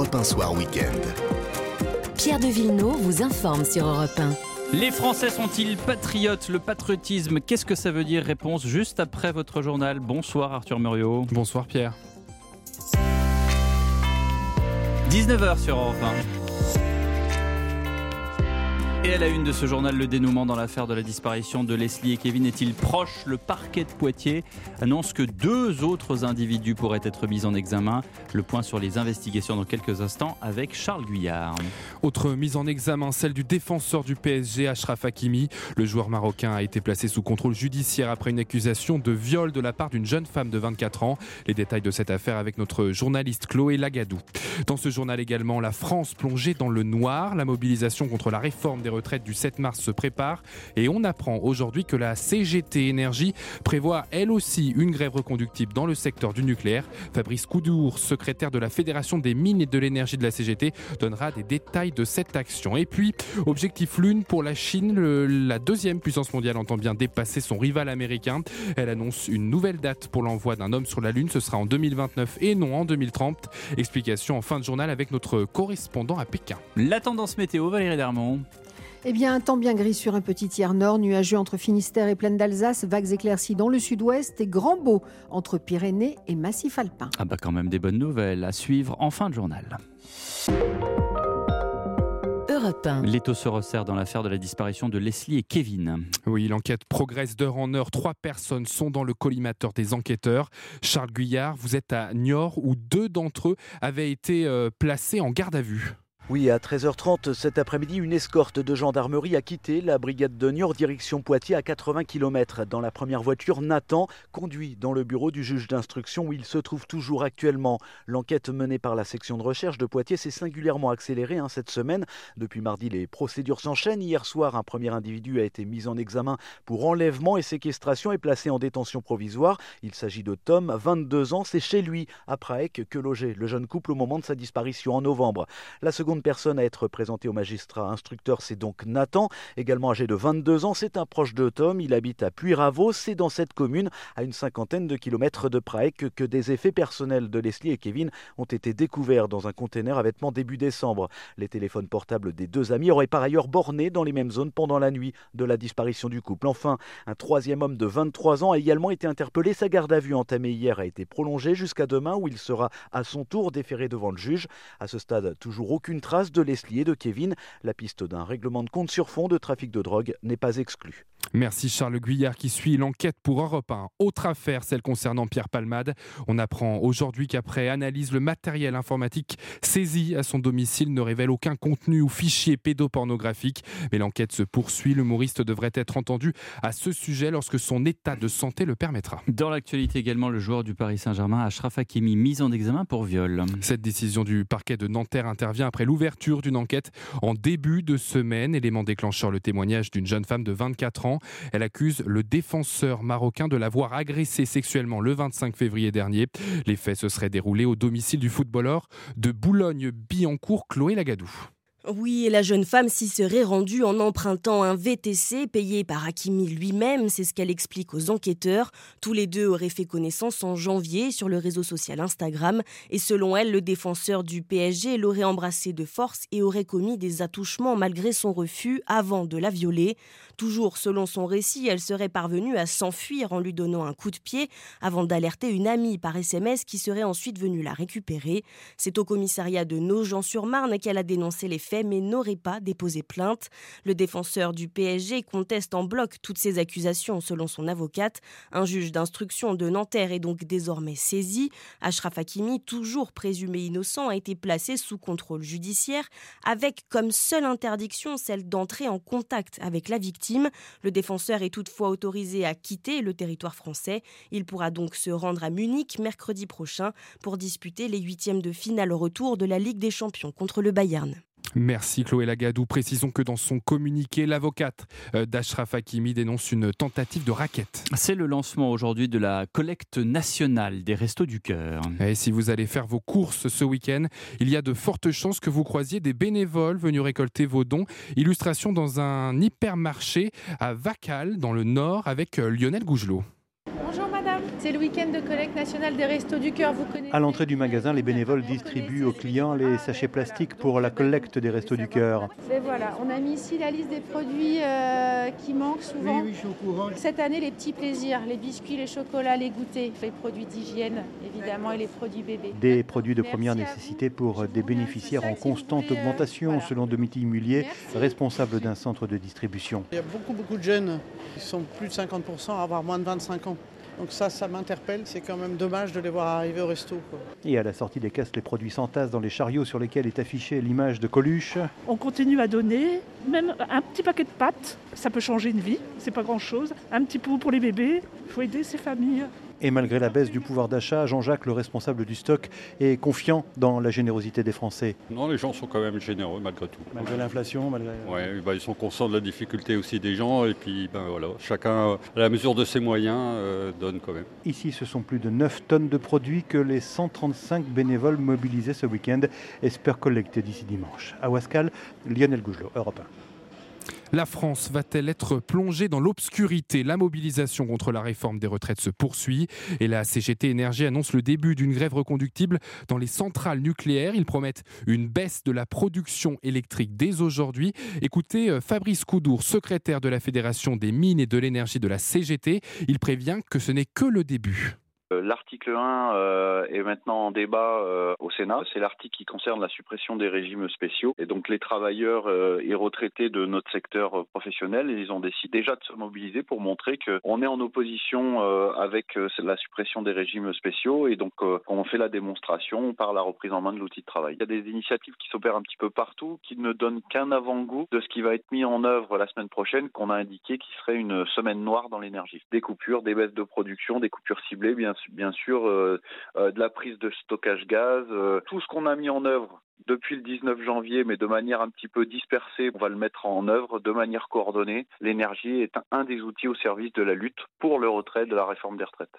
Europe 1 Soir Week-end. Pierre de Villeneuve vous informe sur Europe 1. Les Français sont-ils patriotes Le patriotisme, qu'est-ce que ça veut dire? Réponse juste après votre journal. Bonsoir Arthur Muriot. Bonsoir Pierre. 19h sur Europe 1. Et à la une de ce journal, le dénouement dans l'affaire de la disparition de Leslie et Kevin est-il proche? Le parquet de Poitiers annonce que deux autres individus pourraient être mis en examen. Le point sur les investigations dans quelques instants avec Charles Guyard. Autre mise en examen, celle du défenseur du PSG, Ashraf Hakimi. Le joueur marocain a été placé sous contrôle judiciaire après une accusation de viol de la part d'une jeune femme de 24 ans. Les détails de cette affaire avec notre journaliste Chloé Lagadou. Dans ce journal également, la France plongée dans le noir. La mobilisation contre la réforme des retraite du 7 mars se prépare et on apprend aujourd'hui que la CGT Énergie prévoit elle aussi une grève reconductible dans le secteur du nucléaire. Fabrice Coudour, secrétaire de la Fédération des mines et de l'énergie de la CGT, donnera des détails de cette action. Et puis, objectif Lune pour la Chine, la deuxième puissance mondiale entend bien dépasser son rival américain. Elle annonce une nouvelle date pour l'envoi d'un homme sur la Lune, ce sera en 2029 et non en 2030. Explication en fin de journal avec notre correspondant à Pékin. La tendance météo, Valérie Darmon. Eh bien, un temps bien gris sur un petit tiers nord, nuageux entre Finistère et Plaine d'Alsace, vagues éclaircies dans le sud-ouest et grand beau entre Pyrénées et Massif alpin. Ah bah quand même des bonnes nouvelles à suivre en fin de journal. L'étau se resserre dans l'affaire de la disparition de Leslie et Kevin. Oui, l'enquête progresse d'heure en heure. Trois personnes sont dans le collimateur des enquêteurs. Charles Guyard, vous êtes à Niort où deux d'entre eux avaient été euh, placés en garde à vue. Oui, à 13h30 cet après-midi, une escorte de gendarmerie a quitté la brigade de Niort direction Poitiers à 80 km. Dans la première voiture, Nathan conduit dans le bureau du juge d'instruction où il se trouve toujours actuellement. L'enquête menée par la section de recherche de Poitiers s'est singulièrement accélérée hein, cette semaine. Depuis mardi, les procédures s'enchaînent. Hier soir, un premier individu a été mis en examen pour enlèvement et séquestration et placé en détention provisoire. Il s'agit de Tom, 22 ans. C'est chez lui, à Praec, que logeait le jeune couple au moment de sa disparition en novembre. Personne à être présentée au magistrat instructeur, c'est donc Nathan, également âgé de 22 ans. C'est un proche de Tom. Il habite à Puyraveau. C'est dans cette commune, à une cinquantaine de kilomètres de Prague, que des effets personnels de Leslie et Kevin ont été découverts dans un conteneur à vêtements début décembre. Les téléphones portables des deux amis auraient par ailleurs borné dans les mêmes zones pendant la nuit de la disparition du couple. Enfin, un troisième homme de 23 ans a également été interpellé. Sa garde à vue entamée hier a été prolongée jusqu'à demain où il sera à son tour déféré devant le juge. À ce stade, toujours aucune trace de Leslie et de Kevin. La piste d'un règlement de compte sur fond de trafic de drogue n'est pas exclue. Merci Charles Guyard qui suit l'enquête pour Europe 1. Autre affaire, celle concernant Pierre Palmade. On apprend aujourd'hui qu'après analyse, le matériel informatique saisi à son domicile ne révèle aucun contenu ou fichier pédopornographique. Mais l'enquête se poursuit. L'humoriste devrait être entendu à ce sujet lorsque son état de santé le permettra. Dans l'actualité également, le joueur du Paris Saint-Germain, Achraf Hakimi, mis en examen pour viol. Cette décision du parquet de Nanterre intervient après l'ouverture d'une enquête en début de semaine. Élément déclencheur, le témoignage d'une jeune femme de 24 ans elle accuse le défenseur marocain de l'avoir agressé sexuellement le 25 février dernier. Les faits se seraient déroulés au domicile du footballeur de Boulogne-Billancourt, Chloé Lagadou. Oui, la jeune femme s'y serait rendue en empruntant un VTC payé par Hakimi lui-même, c'est ce qu'elle explique aux enquêteurs. Tous les deux auraient fait connaissance en janvier sur le réseau social Instagram, et selon elle, le défenseur du PSG l'aurait embrassée de force et aurait commis des attouchements malgré son refus avant de la violer. Toujours selon son récit, elle serait parvenue à s'enfuir en lui donnant un coup de pied avant d'alerter une amie par SMS qui serait ensuite venue la récupérer. C'est au commissariat de Nogent-sur-Marne qu'elle a dénoncé les faits mais n'aurait pas déposé plainte. Le défenseur du PSG conteste en bloc toutes ces accusations selon son avocate. Un juge d'instruction de Nanterre est donc désormais saisi. Ashraf Hakimi, toujours présumé innocent, a été placé sous contrôle judiciaire avec comme seule interdiction celle d'entrer en contact avec la victime. Le défenseur est toutefois autorisé à quitter le territoire français. Il pourra donc se rendre à Munich mercredi prochain pour disputer les huitièmes de finale retour de la Ligue des Champions contre le Bayern. Merci Chloé Lagadou. Précisons que dans son communiqué, l'avocate euh, d'Ashraf Hakimi dénonce une tentative de raquette. C'est le lancement aujourd'hui de la collecte nationale des Restos du Cœur. Et si vous allez faire vos courses ce week-end, il y a de fortes chances que vous croisiez des bénévoles venus récolter vos dons. Illustration dans un hypermarché à Vacal, dans le Nord, avec euh, Lionel Gougelot. C'est le week-end de collecte nationale des Restos du Cœur. Vous À l'entrée du magasin, les bénévoles distribuent aux clients les sachets plastiques pour la collecte des Restos du Cœur. Voilà, on a mis ici la liste des produits euh, qui manquent souvent. Oui, oui, je suis au courant. Cette année, les petits plaisirs, les biscuits, les chocolats, les goûters, les produits d'hygiène évidemment et les produits bébés. Des produits de première nécessité pour des bénéficiaires en constante augmentation, selon Domiti Mullier, responsable d'un centre de distribution. Il y a beaucoup, beaucoup de jeunes qui sont plus de 50% à avoir moins de 25 ans. Donc ça, ça m'interpelle. C'est quand même dommage de les voir arriver au resto. Quoi. Et à la sortie des caisses, les produits s'entassent dans les chariots sur lesquels est affichée l'image de Coluche. On continue à donner, même un petit paquet de pâtes, ça peut changer une vie, c'est pas grand-chose. Un petit pot pour les bébés, il faut aider ces familles. Et malgré la baisse du pouvoir d'achat, Jean-Jacques, le responsable du stock, est confiant dans la générosité des Français. Non, les gens sont quand même généreux malgré tout. Malgré l'inflation, malgré... Oui, bah, ils sont conscients de la difficulté aussi des gens et puis ben, voilà, chacun, à la mesure de ses moyens, euh, donne quand même. Ici, ce sont plus de 9 tonnes de produits que les 135 bénévoles mobilisés ce week-end espèrent collecter d'ici dimanche. À Wascal, Lionel Gougelot, Europe 1. La France va-t-elle être plongée dans l'obscurité? La mobilisation contre la réforme des retraites se poursuit et la CGT Énergie annonce le début d'une grève reconductible dans les centrales nucléaires. Ils promettent une baisse de la production électrique dès aujourd'hui. Écoutez euh, Fabrice Coudour, secrétaire de la Fédération des mines et de l'énergie de la CGT. Il prévient que ce n'est que le début. Euh, l'article 1 euh, est maintenant en débat euh, au Sénat. C'est l'article qui concerne la suppression des régimes spéciaux. Et donc les travailleurs et retraités de notre secteur professionnel, ils ont décidé déjà de se mobiliser pour montrer qu'on est en opposition avec la suppression des régimes spéciaux. Et donc on fait la démonstration par la reprise en main de l'outil de travail. Il y a des initiatives qui s'opèrent un petit peu partout, qui ne donnent qu'un avant-goût de ce qui va être mis en œuvre la semaine prochaine, qu'on a indiqué qui serait une semaine noire dans l'énergie. Des coupures, des baisses de production, des coupures ciblées, bien bien sûr euh, euh, de la prise de stockage gaz, euh, tout ce qu'on a mis en œuvre depuis le 19 janvier, mais de manière un petit peu dispersée, on va le mettre en œuvre de manière coordonnée. L'énergie est un des outils au service de la lutte pour le retrait de la réforme des retraites.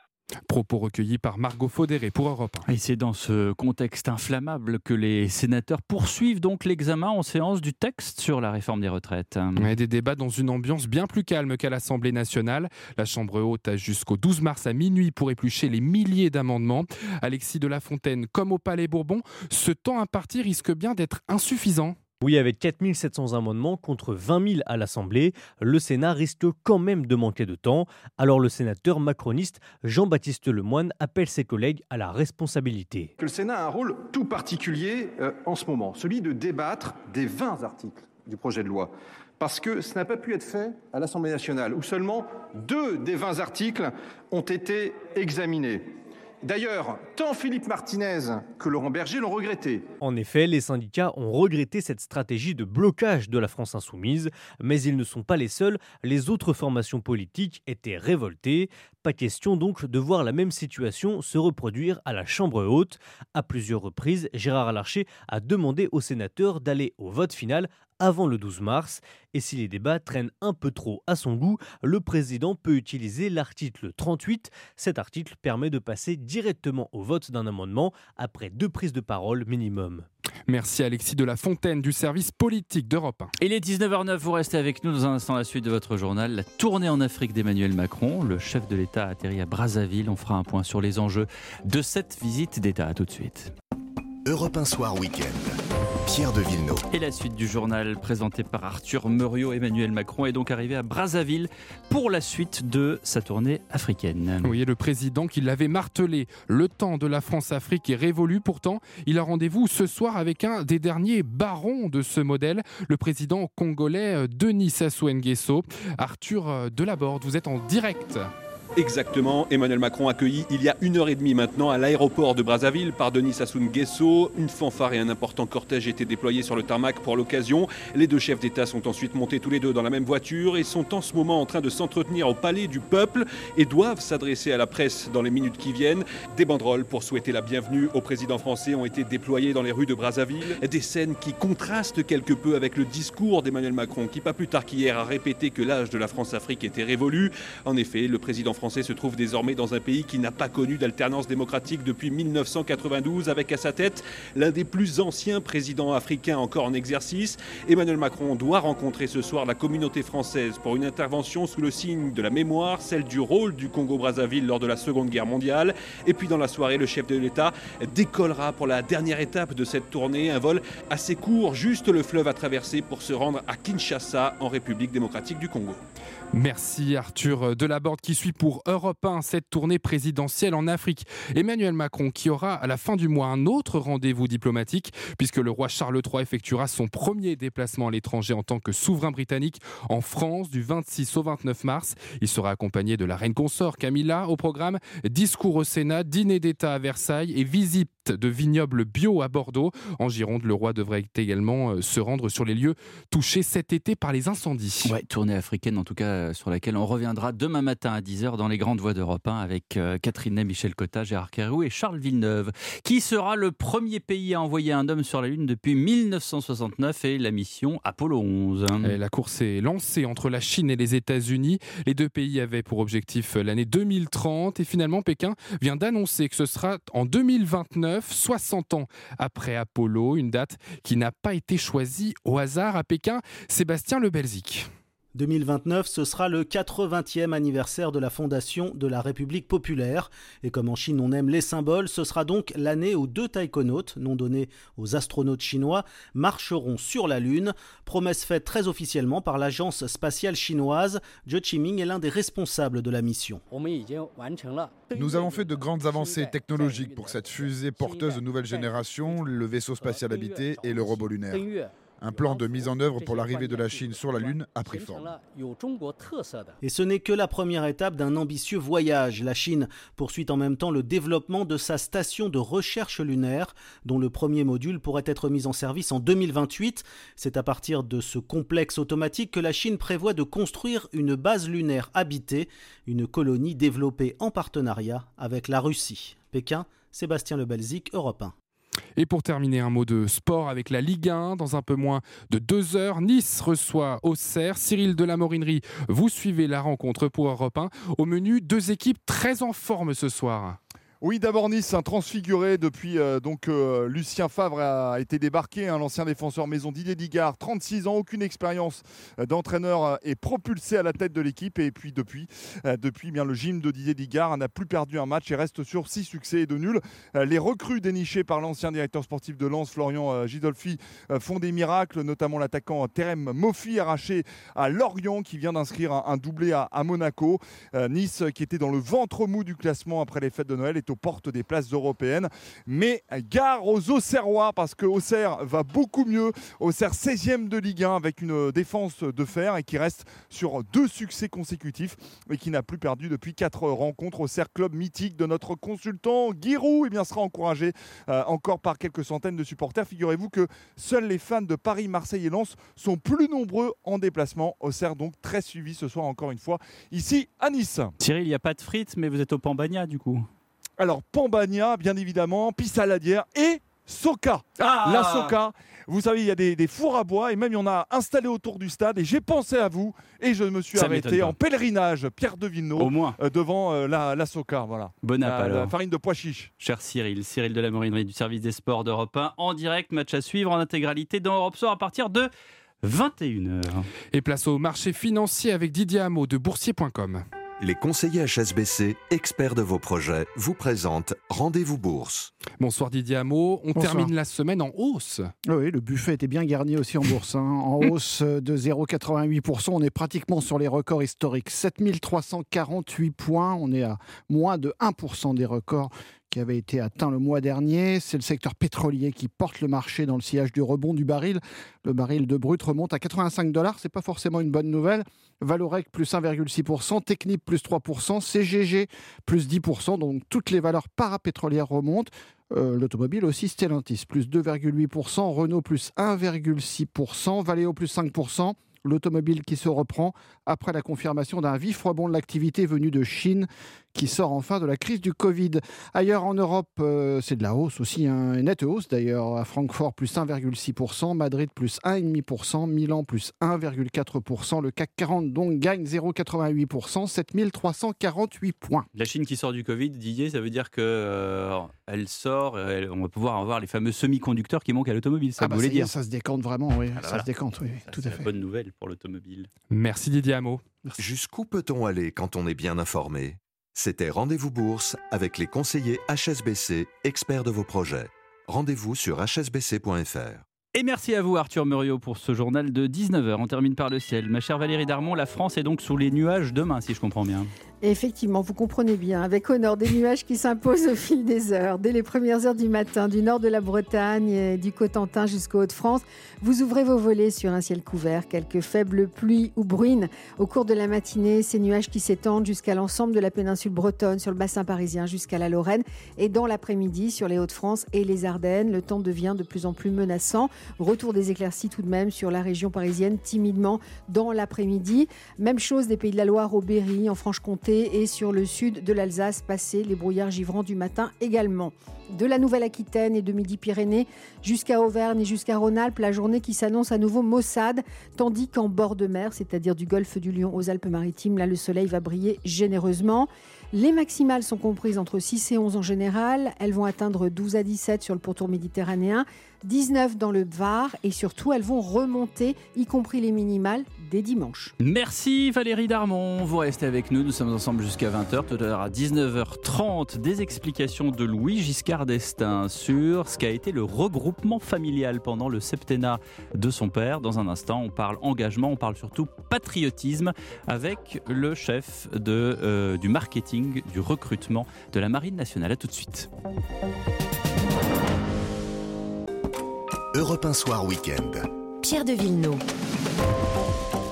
Propos recueillis par Margot Faudéré pour Europe 1. Et c'est dans ce contexte inflammable que les sénateurs poursuivent donc l'examen en séance du texte sur la réforme des retraites. Et des débats dans une ambiance bien plus calme qu'à l'Assemblée nationale. La Chambre haute a jusqu'au 12 mars à minuit pour éplucher les milliers d'amendements. Alexis de la Fontaine, comme au Palais Bourbon, ce temps imparti risque bien d'être insuffisant. Oui, avec 4700 amendements contre 20 000 à l'Assemblée, le Sénat risque quand même de manquer de temps. Alors le sénateur macroniste Jean-Baptiste Lemoyne appelle ses collègues à la responsabilité. Le Sénat a un rôle tout particulier euh, en ce moment, celui de débattre des 20 articles du projet de loi. Parce que ce n'a pas pu être fait à l'Assemblée nationale, où seulement deux des 20 articles ont été examinés. D'ailleurs, tant Philippe Martinez que Laurent Berger l'ont regretté. En effet, les syndicats ont regretté cette stratégie de blocage de la France insoumise, mais ils ne sont pas les seuls, les autres formations politiques étaient révoltées. Pas question donc de voir la même situation se reproduire à la Chambre haute. À plusieurs reprises, Gérard Larcher a demandé aux sénateurs d'aller au vote final avant le 12 mars. Et si les débats traînent un peu trop à son goût, le président peut utiliser l'article 38. Cet article permet de passer directement au vote d'un amendement après deux prises de parole minimum. Merci Alexis de la Fontaine du service politique d'Europe 1. Il est 19h09, vous restez avec nous dans un instant la suite de votre journal. La tournée en Afrique d'Emmanuel Macron. Le chef de l'État a atterri à Brazzaville. On fera un point sur les enjeux de cette visite d'État. Tout de suite. Europe 1 Soir Week-end. Pierre de Villeneuve. Et la suite du journal présenté par Arthur Muriot, Emmanuel Macron est donc arrivé à Brazzaville pour la suite de sa tournée africaine. Oui, le président qui l'avait martelé, le temps de la France-Afrique est révolu. Pourtant, il a rendez-vous ce soir avec un des derniers barons de ce modèle, le président congolais Denis Sassou Nguesso. Arthur euh, Delaborde, vous êtes en direct. Exactement, Emmanuel Macron accueilli il y a une heure et demie maintenant à l'aéroport de Brazzaville par Denis Sassou Nguesso. Une fanfare et un important cortège étaient déployés sur le tarmac pour l'occasion. Les deux chefs d'État sont ensuite montés tous les deux dans la même voiture et sont en ce moment en train de s'entretenir au palais du peuple et doivent s'adresser à la presse dans les minutes qui viennent. Des banderoles pour souhaiter la bienvenue au président français ont été déployées dans les rues de Brazzaville. Des scènes qui contrastent quelque peu avec le discours d'Emmanuel Macron qui pas plus tard qu'hier a répété que l'âge de la France-Afrique était révolu. En effet, le président français se trouve désormais dans un pays qui n'a pas connu d'alternance démocratique depuis 1992, avec à sa tête l'un des plus anciens présidents africains encore en exercice. Emmanuel Macron doit rencontrer ce soir la communauté française pour une intervention sous le signe de la mémoire, celle du rôle du Congo-Brazzaville lors de la Seconde Guerre mondiale. Et puis dans la soirée, le chef de l'État décollera pour la dernière étape de cette tournée, un vol assez court, juste le fleuve à traverser pour se rendre à Kinshasa, en République démocratique du Congo. Merci Arthur Delaborde qui suit pour Europe 1 cette tournée présidentielle en Afrique. Emmanuel Macron qui aura à la fin du mois un autre rendez-vous diplomatique puisque le roi Charles III effectuera son premier déplacement à l'étranger en tant que souverain britannique en France du 26 au 29 mars. Il sera accompagné de la reine consort Camilla au programme discours au Sénat, dîner d'État à Versailles et visite de vignobles bio à Bordeaux. En Gironde, le roi devrait également euh, se rendre sur les lieux touchés cet été par les incendies. Ouais, tournée africaine en tout cas euh, sur laquelle on reviendra demain matin à 10h dans les grandes voies d'Europe 1 avec euh, Catherine Michel Cotta, Gérard Carreau et Charles Villeneuve. Qui sera le premier pays à envoyer un homme sur la Lune depuis 1969 et la mission Apollo 11 et La course est lancée entre la Chine et les États-Unis. Les deux pays avaient pour objectif l'année 2030 et finalement Pékin vient d'annoncer que ce sera en 2029 60 ans après Apollo, une date qui n'a pas été choisie au hasard à Pékin. Sébastien Le Belzic. 2029, ce sera le 80e anniversaire de la fondation de la République populaire. Et comme en Chine on aime les symboles, ce sera donc l'année où deux taïkonautes, nom donné aux astronautes chinois, marcheront sur la Lune. Promesse faite très officiellement par l'agence spatiale chinoise. Zhe Qiming est l'un des responsables de la mission. Nous avons fait de grandes avancées technologiques pour cette fusée porteuse de nouvelle génération, le vaisseau spatial habité et le robot lunaire. Un plan de mise en œuvre pour l'arrivée de la Chine sur la Lune a pris forme. Et ce n'est que la première étape d'un ambitieux voyage. La Chine poursuit en même temps le développement de sa station de recherche lunaire, dont le premier module pourrait être mis en service en 2028. C'est à partir de ce complexe automatique que la Chine prévoit de construire une base lunaire habitée, une colonie développée en partenariat avec la Russie. Pékin, Sébastien Le Belzic, Europe 1. Et pour terminer, un mot de sport avec la Ligue 1. Dans un peu moins de deux heures, Nice reçoit Auxerre. Cyril de la Morinerie, vous suivez la rencontre pour Europe 1. Au menu, deux équipes très en forme ce soir. Oui, d'abord Nice, un transfiguré depuis euh, donc euh, Lucien Favre a été débarqué, hein, l'ancien défenseur maison Didier Digard, 36 ans, aucune expérience euh, d'entraîneur est propulsé à la tête de l'équipe et puis depuis, depuis bien le gym de Didier Digard n'a plus perdu un match et reste sur 6 succès et 2 nuls. les recrues dénichées par l'ancien directeur sportif de Lens, Florian Gidolfi, font des miracles, notamment l'attaquant Terem Moffi arraché à Lorient qui vient d'inscrire un, doublé à, à Monaco. nice qui était dans le ventre mou du classement après les fêtes de Noël est aux portes des places européennes. Mais gare aux Auxerrois parce que Auxerre va beaucoup mieux. Auxerre 16e de Ligue 1 avec une défense de fer et qui reste sur deux succès consécutifs et qui n'a plus perdu depuis quatre rencontres. Auxerre, club mythique de notre consultant Giroud, et eh bien, sera encouragé euh, encore par quelques centaines de supporters. Figurez-vous que seuls les fans de Paris, Marseille et Lens sont plus nombreux en déplacement. Auxerre donc très suivi ce soir encore une fois ici à Nice. Thierry, il n'y a pas de frites, mais vous êtes au Pambagna du coup. Alors, Pambagna, bien évidemment, Pissaladière et Soca. Ah la Soca. Vous savez, il y a des, fours à bois et même il y en a installé autour du stade. Et j'ai pensé à vous et je me suis arrêté en pèlerinage, Pierre de Villeneuve, Au moins. Euh, devant euh, la, la, Soca. Voilà. Bon app, la, alors. farine de pois chiche. Cher Cyril, Cyril de la Morinerie du service des sports d'Europe 1, en direct, match à suivre en intégralité dans Europe Soir à partir de 21h. Et place au marché financier avec Didier Hameau de boursier.com. Les conseillers HSBC, experts de vos projets, vous présentent Rendez-vous Bourse. Bonsoir Didier Hameau. On termine la semaine en hausse. Oui, le buffet était bien garni aussi en bourse. Hein. En hausse de 0,88%. On est pratiquement sur les records historiques. 7348 points. On est à moins de 1% des records qui avait été atteint le mois dernier. C'est le secteur pétrolier qui porte le marché dans le sillage du rebond du baril. Le baril de brut remonte à 85 dollars. C'est pas forcément une bonne nouvelle. Valorec plus 1,6%, Technip plus 3%, CGG plus 10%. Donc toutes les valeurs parapétrolières remontent. Euh, l'automobile aussi, Stellantis plus 2,8%, Renault plus 1,6%, Valeo plus 5% l'automobile qui se reprend après la confirmation d'un vif rebond de l'activité venue de Chine qui sort enfin de la crise du Covid. Ailleurs en Europe, euh, c'est de la hausse aussi, hein, une nette hausse d'ailleurs. À Francfort, plus 1,6%, Madrid, plus 1,5%, Milan, plus 1,4%. Le CAC 40 donc gagne 0,88%, 7348 points. La Chine qui sort du Covid, Didier, ça veut dire que euh, elle sort, elle- on va pouvoir avoir les fameux semi-conducteurs qui manquent à l'automobile. Ça Ah bah, vous voulez ça y est, dire ça se décante vraiment, oui. Ah bah ça voilà. se décante, oui, Ça, tout c'est à la fait. bonne nouvelle pour l'automobile. Merci Didier Hameau. Jusqu'où peut-on aller quand on est bien informé? C'était Rendez-vous Bourse avec les conseillers HSBC, experts de vos projets. Rendez-vous sur hsbc.fr. Et merci à vous Arthur Muriot pour ce journal de 19h. On termine par le ciel. Ma chère Valérie Darmon, la France est donc sous les nuages demain, si je comprends bien. Effectivement, vous comprenez bien, avec nord des nuages qui s'imposent au fil des heures. Dès les premières heures du matin, du nord de la Bretagne, et du Cotentin jusqu'au Hauts-de-France, vous ouvrez vos volets sur un ciel couvert, quelques faibles pluies ou bruines. Au cours de la matinée, ces nuages qui s'étendent jusqu'à l'ensemble de la péninsule bretonne, sur le bassin parisien jusqu'à la Lorraine. Et dans l'après-midi, sur les Hauts-de-France et les Ardennes, le temps devient de plus en plus menaçant. Retour des éclaircies tout de même sur la région parisienne, timidement dans l'après-midi. Même chose des Pays de la Loire au Berry, en Franche-Comté et sur le sud de l'Alsace, passé les brouillards givrants du matin également. De la Nouvelle-Aquitaine et de Midi-Pyrénées jusqu'à Auvergne et jusqu'à Rhône-Alpes, la journée qui s'annonce à nouveau maussade, tandis qu'en bord de mer, c'est-à-dire du golfe du Lion aux Alpes-Maritimes, là le soleil va briller généreusement. Les maximales sont comprises entre 6 et 11 en général. Elles vont atteindre 12 à 17 sur le pourtour méditerranéen, 19 dans le Var et surtout elles vont remonter, y compris les minimales, dès dimanche. Merci Valérie Darmon. Vous restez avec nous. Nous sommes ensemble jusqu'à 20h. Tout à l'heure à 19h30, des explications de Louis Giscard d'Estaing sur ce qu'a été le regroupement familial pendant le septennat de son père. Dans un instant, on parle engagement, on parle surtout patriotisme avec le chef euh, du marketing, du recrutement de la Marine nationale. À tout de suite. Europe 1 Soir Week-end. Pierre de Villeneuve.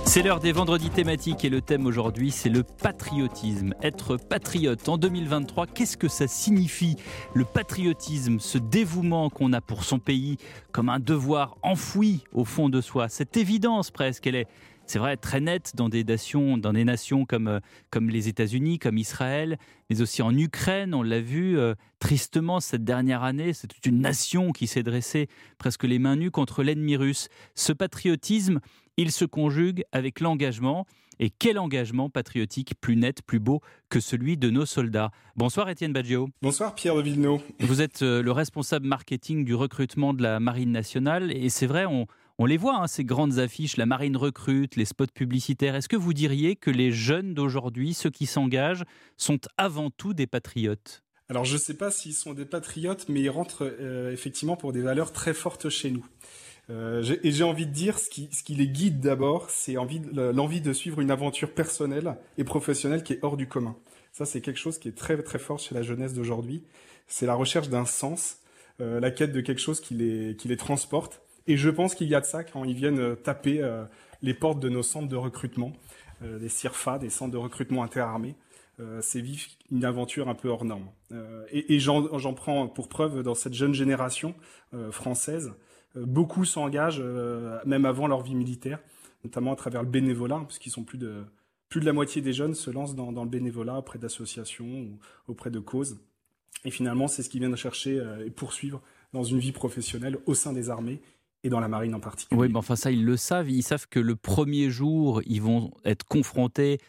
C'est l'heure des vendredis thématiques et le thème aujourd'hui, c'est le patriotisme. Être patriote en 2023, qu'est-ce que ça signifie? Le patriotisme, ce dévouement qu'on a pour son pays comme un devoir enfoui au fond de soi, cette évidence presque, elle est, c'est vrai, très nette dans des nations, dans des nations comme, euh, comme les États-Unis, comme Israël, mais aussi en Ukraine, on l'a vu euh, tristement cette dernière année, c'est toute une nation qui s'est dressée presque les mains nues contre l'ennemi russe. Ce patriotisme, il se conjugue avec l'engagement. Et quel engagement patriotique plus net, plus beau que celui de nos soldats Bonsoir Étienne Baggio. Bonsoir Pierre de Villeneuve. Vous êtes euh, le responsable marketing du recrutement de la Marine nationale. Et c'est vrai, on, on les voit, hein, ces grandes affiches, la Marine recrute, les spots publicitaires. Est-ce que vous diriez que les jeunes d'aujourd'hui, ceux qui s'engagent, sont avant tout des patriotes? Alors je ne sais pas s'ils sont des patriotes, mais ils rentrent euh, effectivement pour des valeurs très fortes chez nous. Euh, et j'ai envie de dire, ce qui, les guide d'abord, c'est l'envie de suivre une aventure personnelle et professionnelle qui est hors du commun. Ça, c'est quelque chose qui est très très fort chez la jeunesse d'aujourd'hui. C'est la recherche d'un sens, euh, la quête de quelque chose qui les transporte. Et je pense qu'il y a de ça quand ils viennent euh, taper euh, les portes de nos centres de recrutement, euh, des CIRFA, des centres de recrutement interarmés. C'est vivre une aventure un peu hors norme. Et j'en prends pour preuve dans cette jeune génération française. Beaucoup s'engagent, même avant leur vie militaire, notamment à travers le bénévolat, puisqu'ils sont plus de, plus de la moitié des jeunes se lancent dans, dans le bénévolat auprès d'associations ou auprès de causes. Et finalement, c'est ce qu'ils viennent chercher et poursuivre dans une vie professionnelle au sein des armées et dans la marine en particulier. Oui, mais enfin ça, ils le savent. Ils savent que le premier jour, ils vont être confrontés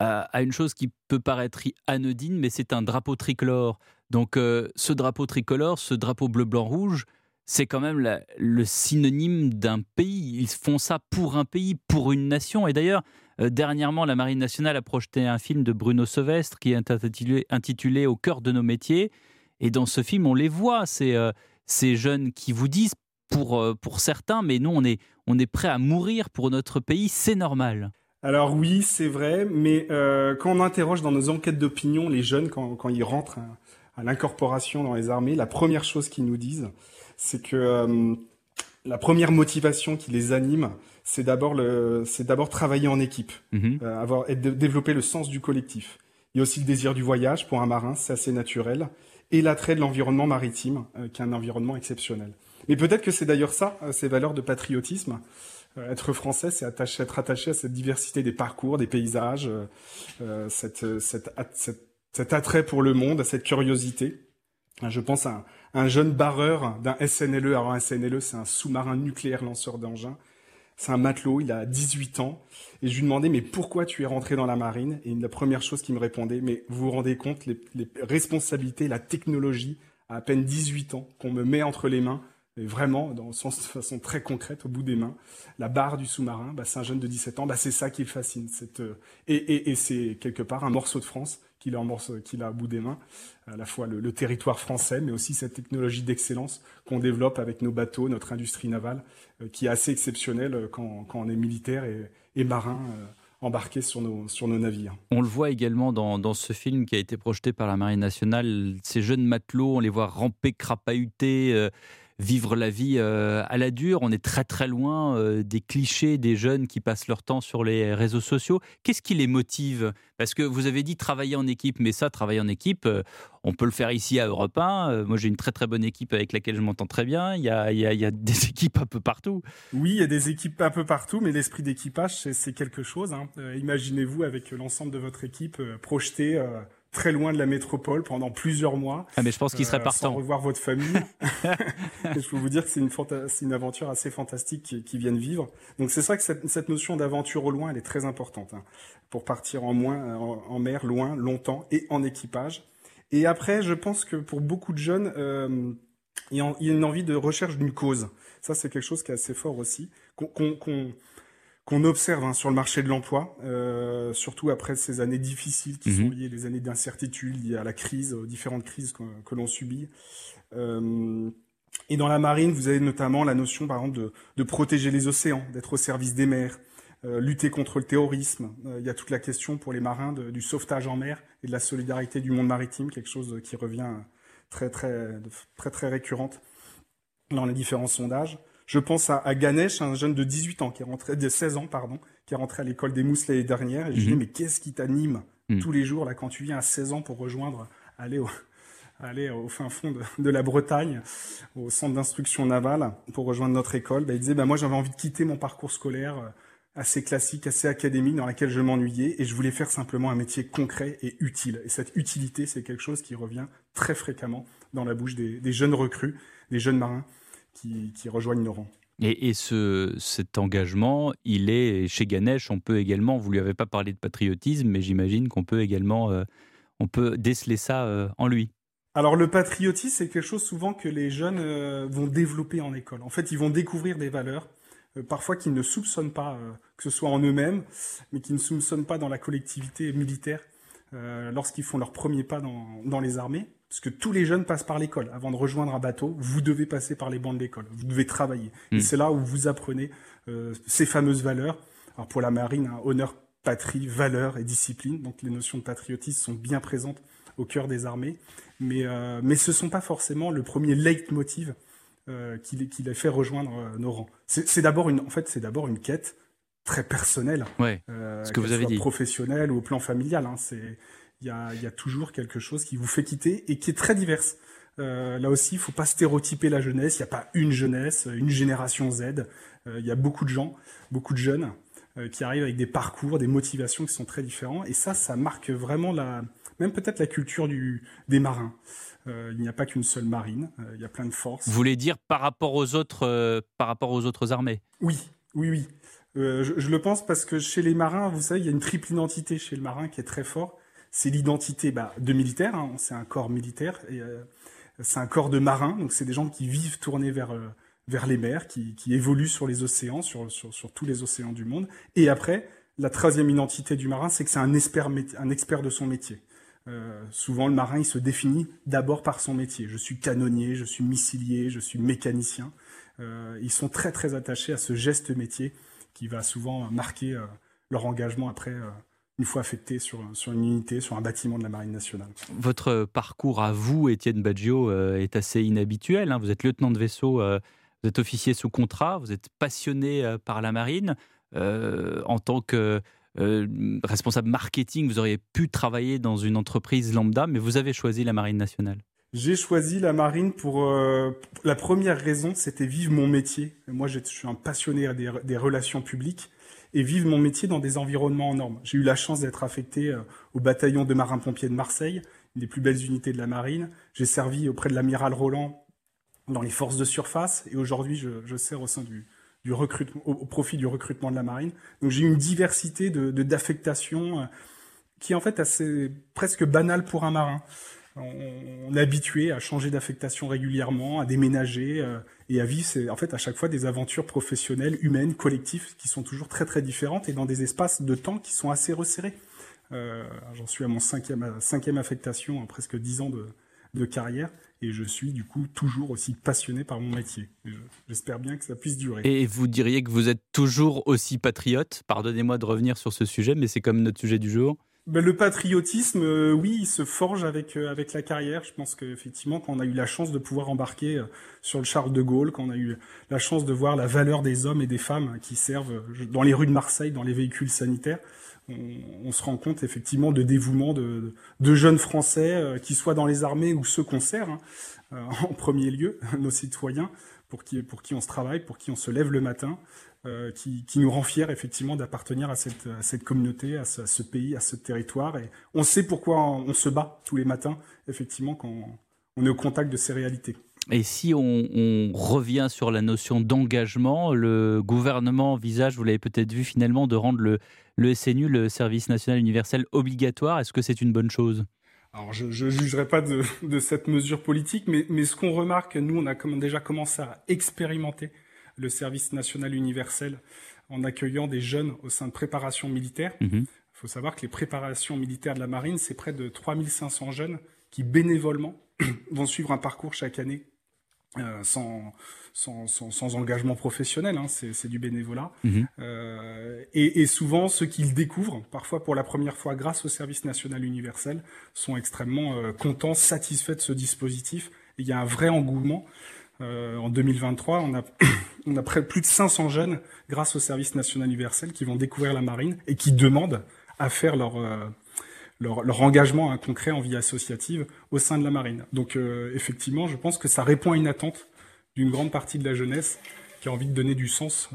à, une chose qui peut paraître anodine, mais c'est un drapeau tricolore. Donc euh, ce drapeau tricolore, ce drapeau bleu, blanc, rouge, c'est quand même le synonyme d'un pays. Ils font ça pour un pays, pour une nation. Et d'ailleurs, euh, dernièrement, la Marine nationale a projeté un film de Bruno Sauvestre qui est intitulé, intitulé Au cœur de nos métiers. Et dans ce film, on les voit, ces, euh, ces jeunes qui vous disent, pour, euh, pour certains, mais nous, on est, on est prêt à mourir pour notre pays, c'est normal. Alors oui, c'est vrai, mais euh, quand on interroge dans nos enquêtes d'opinion les jeunes, quand, quand ils rentrent à, à l'incorporation dans les armées, la première chose qu'ils nous disent, c'est que euh, la première motivation qui les anime, c'est d'abord le, c'est d'abord travailler en équipe, euh, avoir, et de- développer le sens du collectif. Il y a aussi le désir du voyage pour un marin, c'est assez naturel, et l'attrait de l'environnement maritime, qui est un environnement exceptionnel. Mais peut-être que c'est d'ailleurs ça, euh, ces valeurs de patriotisme. Euh, être français, c'est être attaché à cette diversité des parcours, des paysages, euh, cet attrait pour le monde, à cette curiosité. Je pense à un, un jeune barreur d'un SNLE. Alors un SNLE, c'est un sous-marin nucléaire lanceur d'engins. C'est un matelot, il a 18 ans. Et je lui demandais, mais pourquoi tu es rentré dans la marine? Et la première chose qu'il me répondait, mais vous vous rendez compte, les, les responsabilités, la technologie, à à peine 18 ans, qu'on me met entre les mains, et vraiment, dans, de façon très concrète, au bout des mains, la barre du sous-marin, bah, c'est un jeune de 17 ans, bah, c'est ça qui le fascine. Cette, euh, et, et, c'est quelque part un morceau de France qu'il a, au bout des mains, à la fois le, territoire français, mais aussi cette technologie d'excellence qu'on développe avec nos bateaux, notre industrie navale, euh, qui est assez exceptionnelle euh, quand, quand, on est militaire et, marin. Embarqués sur nos, sur nos navires. On le voit également dans, dans, ce film qui a été projeté par la Marine nationale. Ces jeunes matelots, on les voit ramper, crapahuter, vivre la vie euh, à la dure. On est très très loin euh, des clichés des jeunes qui passent leur temps sur les réseaux sociaux. Qu'est-ce qui les motive? Parce que vous avez dit travailler en équipe, mais ça, travailler en équipe, euh, on peut le faire ici à Europe 1. moi, j'ai une très très bonne équipe avec laquelle je m'entends très bien. Il y, a, il, y a, des équipes un peu partout. Oui, il y a des équipes un peu partout, mais l'esprit d'équipage, c'est quelque chose. Hein. Imaginez-vous avec l'ensemble de votre équipe projeté très loin de la métropole pendant plusieurs mois. Ah mais je pense qu'il serait euh, partant. Sans revoir votre famille. je peux vous dire que c'est une, une, aventure assez fantastique qui, qui vient de vivre. Donc c'est ça que cette, cette notion d'aventure au loin, elle est très importante hein, pour partir en, moins, en, en, mer, loin, longtemps et en équipage. Et après, je pense que pour beaucoup de jeunes, euh, il y a une envie de recherche d'une cause. Ça, c'est quelque chose qui est assez fort aussi. Qu'on qu qu'on observe hein, sur le marché de l'emploi, euh, surtout après ces années difficiles qui mmh. sont liées, les années d'incertitude liées à la crise, aux différentes crises que, que l'on subit. Euh, et dans la marine, vous avez notamment la notion, par exemple, de, de protéger les océans, d'être au service des mers, euh, lutter contre le terrorisme. Il y a toute la question pour les marins de, du sauvetage en mer et de la solidarité du monde maritime, quelque chose qui revient très très très très récurrente dans les différents sondages. Je pense à, à, Ganesh, un jeune de 18 ans qui est rentré, de 16 ans pardon, qui est rentré à l'école des Mousses l'année dernière. Et je lui dis mhm. mais qu'est-ce qui t'anime mm. tous les jours là quand tu viens à 16 ans pour rejoindre, aller au, aller au fin fond de, de la Bretagne, au centre d'instruction navale pour rejoindre notre école? Ben, il disait bah moi j'avais envie de quitter mon parcours scolaire euh, assez classique, assez académique dans laquelle je m'ennuyais et je voulais faire simplement un métier concret et utile. Et cette utilité, c'est quelque chose qui revient très fréquemment dans la bouche des, des jeunes recrues, des jeunes marins qui, qui rejoignent nos rangs. Et, et ce, cet engagement, il est chez Ganesh. On peut également, vous lui avez pas parlé de patriotisme, mais j'imagine qu'on peut également, euh, on peut déceler ça euh, en lui. Alors le patriotisme, c'est quelque chose souvent que les jeunes euh, vont développer en école. En fait, ils vont découvrir des valeurs, parfois qu'ils ne soupçonnent pas, que ce soit en eux-mêmes, mais qu'ils ne soupçonnent pas dans la collectivité militaire lorsqu'ils font leur premier pas dans, dans les armées parce que tous les jeunes passent par l'école. Avant de rejoindre un bateau, vous devez passer par les bancs de l'école. Vous devez travailler. Mmh. Et c'est là où vous apprenez euh, ces fameuses valeurs. Alors pour la marine, hein, honneur, patrie, valeur et discipline. Donc les notions de patriotisme sont bien présentes au cœur des armées. Mais, euh, mais ce ne sont pas forcément le premier leitmotiv euh, qui, les, qui les fait rejoindre euh, nos rangs. C'est d'abord une, en fait, c'est d'abord une quête très personnelle. Ouais, ce que vous avez dit. Professionnelle ou au plan familial. Hein, c'est il y a, y a, toujours quelque chose qui vous fait quitter et qui est très diverse. Euh, là aussi, il faut pas stéréotyper la jeunesse. Il n'y a pas une jeunesse, une génération Z. Euh, il y a beaucoup de gens, beaucoup de jeunes euh, qui arrivent avec des parcours, des motivations qui sont très différents. Et ça, ça marque vraiment la, même peut-être la culture du, des marins. Il n'y a pas qu'une seule marine. Il y a plein de forces. Vous voulez dire par rapport aux autres, par rapport aux autres armées? Oui, oui, oui. Je, je, le pense parce que chez les marins, vous savez, il y a une triple identité chez le marin qui est très fort c'est l'identité bah, de militaire, hein, c'est un corps militaire, et euh, c'est un corps de marins, donc c'est des gens qui vivent tournés vers, euh, vers les mers, qui, qui, évoluent sur les océans, sur, sur, sur, tous les océans du monde. Et après, la troisième identité du marin, c'est que c'est un expert, un expert de son métier. Euh, souvent, le marin, il se définit d'abord par son métier. Je suis canonnier, je suis missilier, je suis mécanicien. Ils sont très très attachés à ce geste métier qui va souvent marquer leur engagement après une fois affecté sur, sur une unité, sur un bâtiment de la Marine nationale. Votre parcours à vous, Étienne Baggio, euh, est assez inhabituel. Hein. Vous êtes lieutenant de vaisseau, euh, vous êtes officier sous contrat, vous êtes passionné euh, par la marine. en tant que responsable marketing, vous auriez pu travailler dans une entreprise lambda, mais vous avez choisi la Marine nationale. J'ai choisi la marine pour euh, la première raison, c'était vivre mon métier. Moi, je suis un passionné des, des, relations publiques et vivre mon métier dans des environnements en normes. J'ai eu la chance d'être affecté euh, au bataillon de marins-pompiers de Marseille, une des plus belles unités de la marine. J'ai servi auprès de l'amiral Roland dans les forces de surface et aujourd'hui, je, sers au sein du, du recrutement, au, profit du recrutement de la marine. Donc j'ai une diversité de d'affectations euh, qui est en fait assez presque banale pour un marin on, est habitué à changer d'affectation régulièrement, à déménager euh, et à vivre, en fait à chaque fois des aventures professionnelles, humaines, collectives, qui sont toujours très très différentes et dans des espaces de temps qui sont assez resserrés. Euh, J'en suis à mon cinquième, cinquième affectation, presque dix ans de, carrière, et je suis du coup toujours aussi passionné par mon métier. J'espère bien que ça puisse durer. Et vous diriez que vous êtes toujours aussi patriote? Pardonnez-moi de revenir sur ce sujet, mais c'est comme notre sujet du jour. Ben, le patriotisme, euh, oui, il se forge avec euh, avec la carrière. Je pense qu'effectivement, quand on a eu la chance de pouvoir embarquer euh, sur le Charles de Gaulle, quand on a eu la chance de voir la valeur des hommes et des femmes qui servent dans les rues de Marseille, dans les véhicules sanitaires, on, se rend compte effectivement de dévouement de, de jeunes Français, qui soient dans les armées ou ceux qu'on sert, hein, en premier lieu, nos citoyens, pour qui pour qui on se travaille, pour qui on se lève le matin. Euh, qui, nous rend fiers effectivement d'appartenir à cette, cette, communauté, à ce, pays, à ce territoire. Et on sait pourquoi on, se bat tous les matins, effectivement, quand on est au contact de ces réalités. Et si on, revient sur la notion d'engagement, le gouvernement envisage, vous l'avez peut-être vu finalement, de rendre le, le SNU, le service national universel, obligatoire. Est-ce que c'est une bonne chose? Alors je ne jugerai pas de, de, cette mesure politique, mais, mais ce qu'on remarque, nous, on a déjà commencé à expérimenter le service national universel en accueillant des jeunes au sein de préparations militaires. Mhm. Il faut savoir que les préparations militaires de la marine, c'est près de 3500 jeunes qui bénévolement vont suivre un parcours chaque année euh, sans, sans, sans, engagement professionnel, hein, c'est du bénévolat. Mhm. Euh, et, et, souvent, ceux qui le découvrent, parfois pour la première fois grâce au service national universel, sont extrêmement euh, contents, satisfaits de ce dispositif. il y a un vrai engouement. Euh, en 2023, on a, on a plus de 500 jeunes, grâce au service national universel, qui vont découvrir la marine et qui demandent à faire leur, euh, engagement concret en vie associative au sein de la marine. Donc euh, effectivement, je pense que ça répond à une attente d'une grande partie de la jeunesse qui a envie de donner du sens,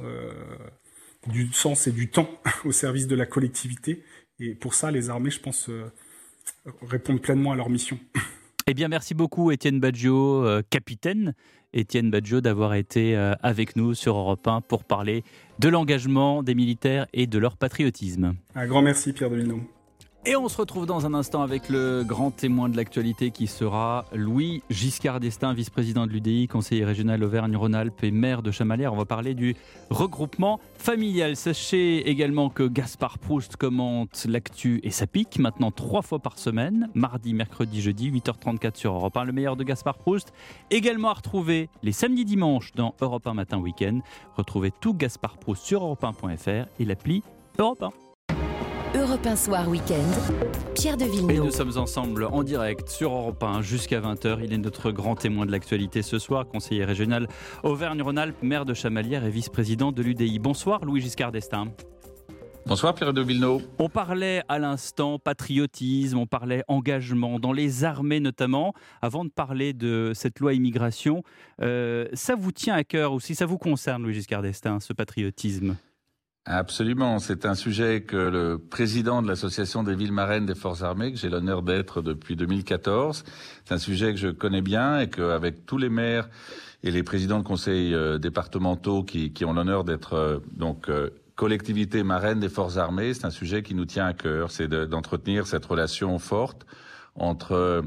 du sens et du temps au service de la collectivité. Et pour ça, les armées, je pense, répondent pleinement à leur mission. Eh bien, merci beaucoup, Étienne Baggio, capitaine Étienne Badjo d'avoir été euh, avec nous sur Europe 1 pour parler de l'engagement des militaires et de leur patriotisme. Un grand merci Pierre. Et on se retrouve dans un instant avec le grand témoin de l'actualité qui sera Louis Giscard d'Estaing, vice-président de l'UDI, conseiller régional Auvergne-Rhône-Alpes et maire de Chamalières. On va parler du regroupement familial. Sachez également que Gaspard Proust commente l'actu et sa pique maintenant trois fois par semaine, mardi, mercredi, jeudi, 8h34 sur Europe 1. Le meilleur de Gaspard Proust. Également à retrouver les samedis, dimanches dans Europe 1 Matin Week-end. Retrouvez tout Gaspard Proust sur europe1.fr et l'appli Europe 1. Europe 1 Soir Week-end, Pierre de Villeneuve. Et nous sommes ensemble en direct sur Europe 1 jusqu'à 20h. Il est notre grand témoin de l'actualité ce soir, conseiller régional Auvergne-Rhône-Alpes, maire de Chamalières et vice-président de l'UDI. Bonsoir Louis Giscard d'Estaing. Bonsoir Pierre de Villeneuve. On parlait à l'instant patriotisme, on parlait engagement dans les armées notamment. Avant de parler de cette loi immigration, euh, ça vous tient à cœur aussi, ça vous concerne Louis Giscard d'Estaing, ce patriotisme? Absolument, c'est un sujet que le président de l'association des villes marraines des forces armées, que j'ai l'honneur d'être depuis 2014, c'est un sujet que je connais bien et qu'avec tous les maires et les présidents de conseils euh, départementaux qui, qui ont l'honneur d'être euh, donc euh, collectivité marraine des forces armées, c'est un sujet qui nous tient à cœur, c'est d'entretenir cette relation forte entre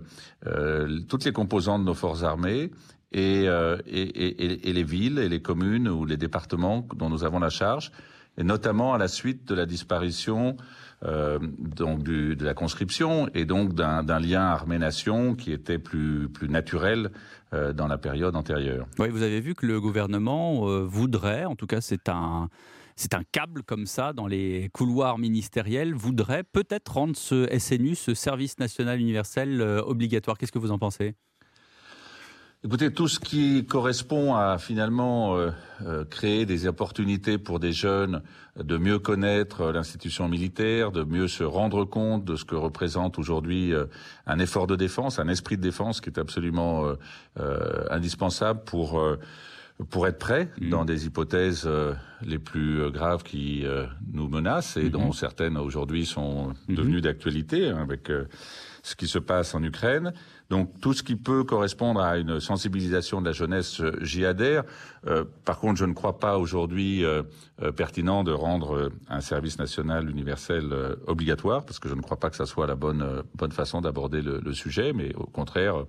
toutes les composantes de nos forces armées et, et, et les villes et les communes ou les départements dont nous avons la charge et notamment à la suite de la disparition euh, donc de la conscription et donc d'un lien armée-nation qui était plus, plus naturel euh, dans la période antérieure. Oui, vous avez vu que le gouvernement euh, voudrait, en tout cas c'est un... C'est un câble comme ça dans les couloirs ministériels, voudrait peut-être rendre ce SNU, ce service national universel, obligatoire. Qu'est-ce que vous en pensez? Écoutez, tout ce qui correspond à finalement euh, euh, créer des opportunités pour des jeunes de mieux connaître l'institution militaire, de mieux se rendre compte de ce que représente aujourd'hui euh, un effort de défense, un esprit de défense qui est absolument indispensable pour pour être prêt Mmh. dans des hypothèses les plus graves qui nous menacent et dont Mhm. certaines aujourd'hui sont devenues d'actualité hein, avec ce qui se passe en Ukraine. Donc tout ce qui peut correspondre à une sensibilisation de la jeunesse, euh, j'y adhère. Euh, par contre, je ne crois pas aujourd'hui euh, pertinent de rendre un service national universel obligatoire, parce que je ne crois pas que ça soit la bonne bonne façon d'aborder le, sujet, mais au contraire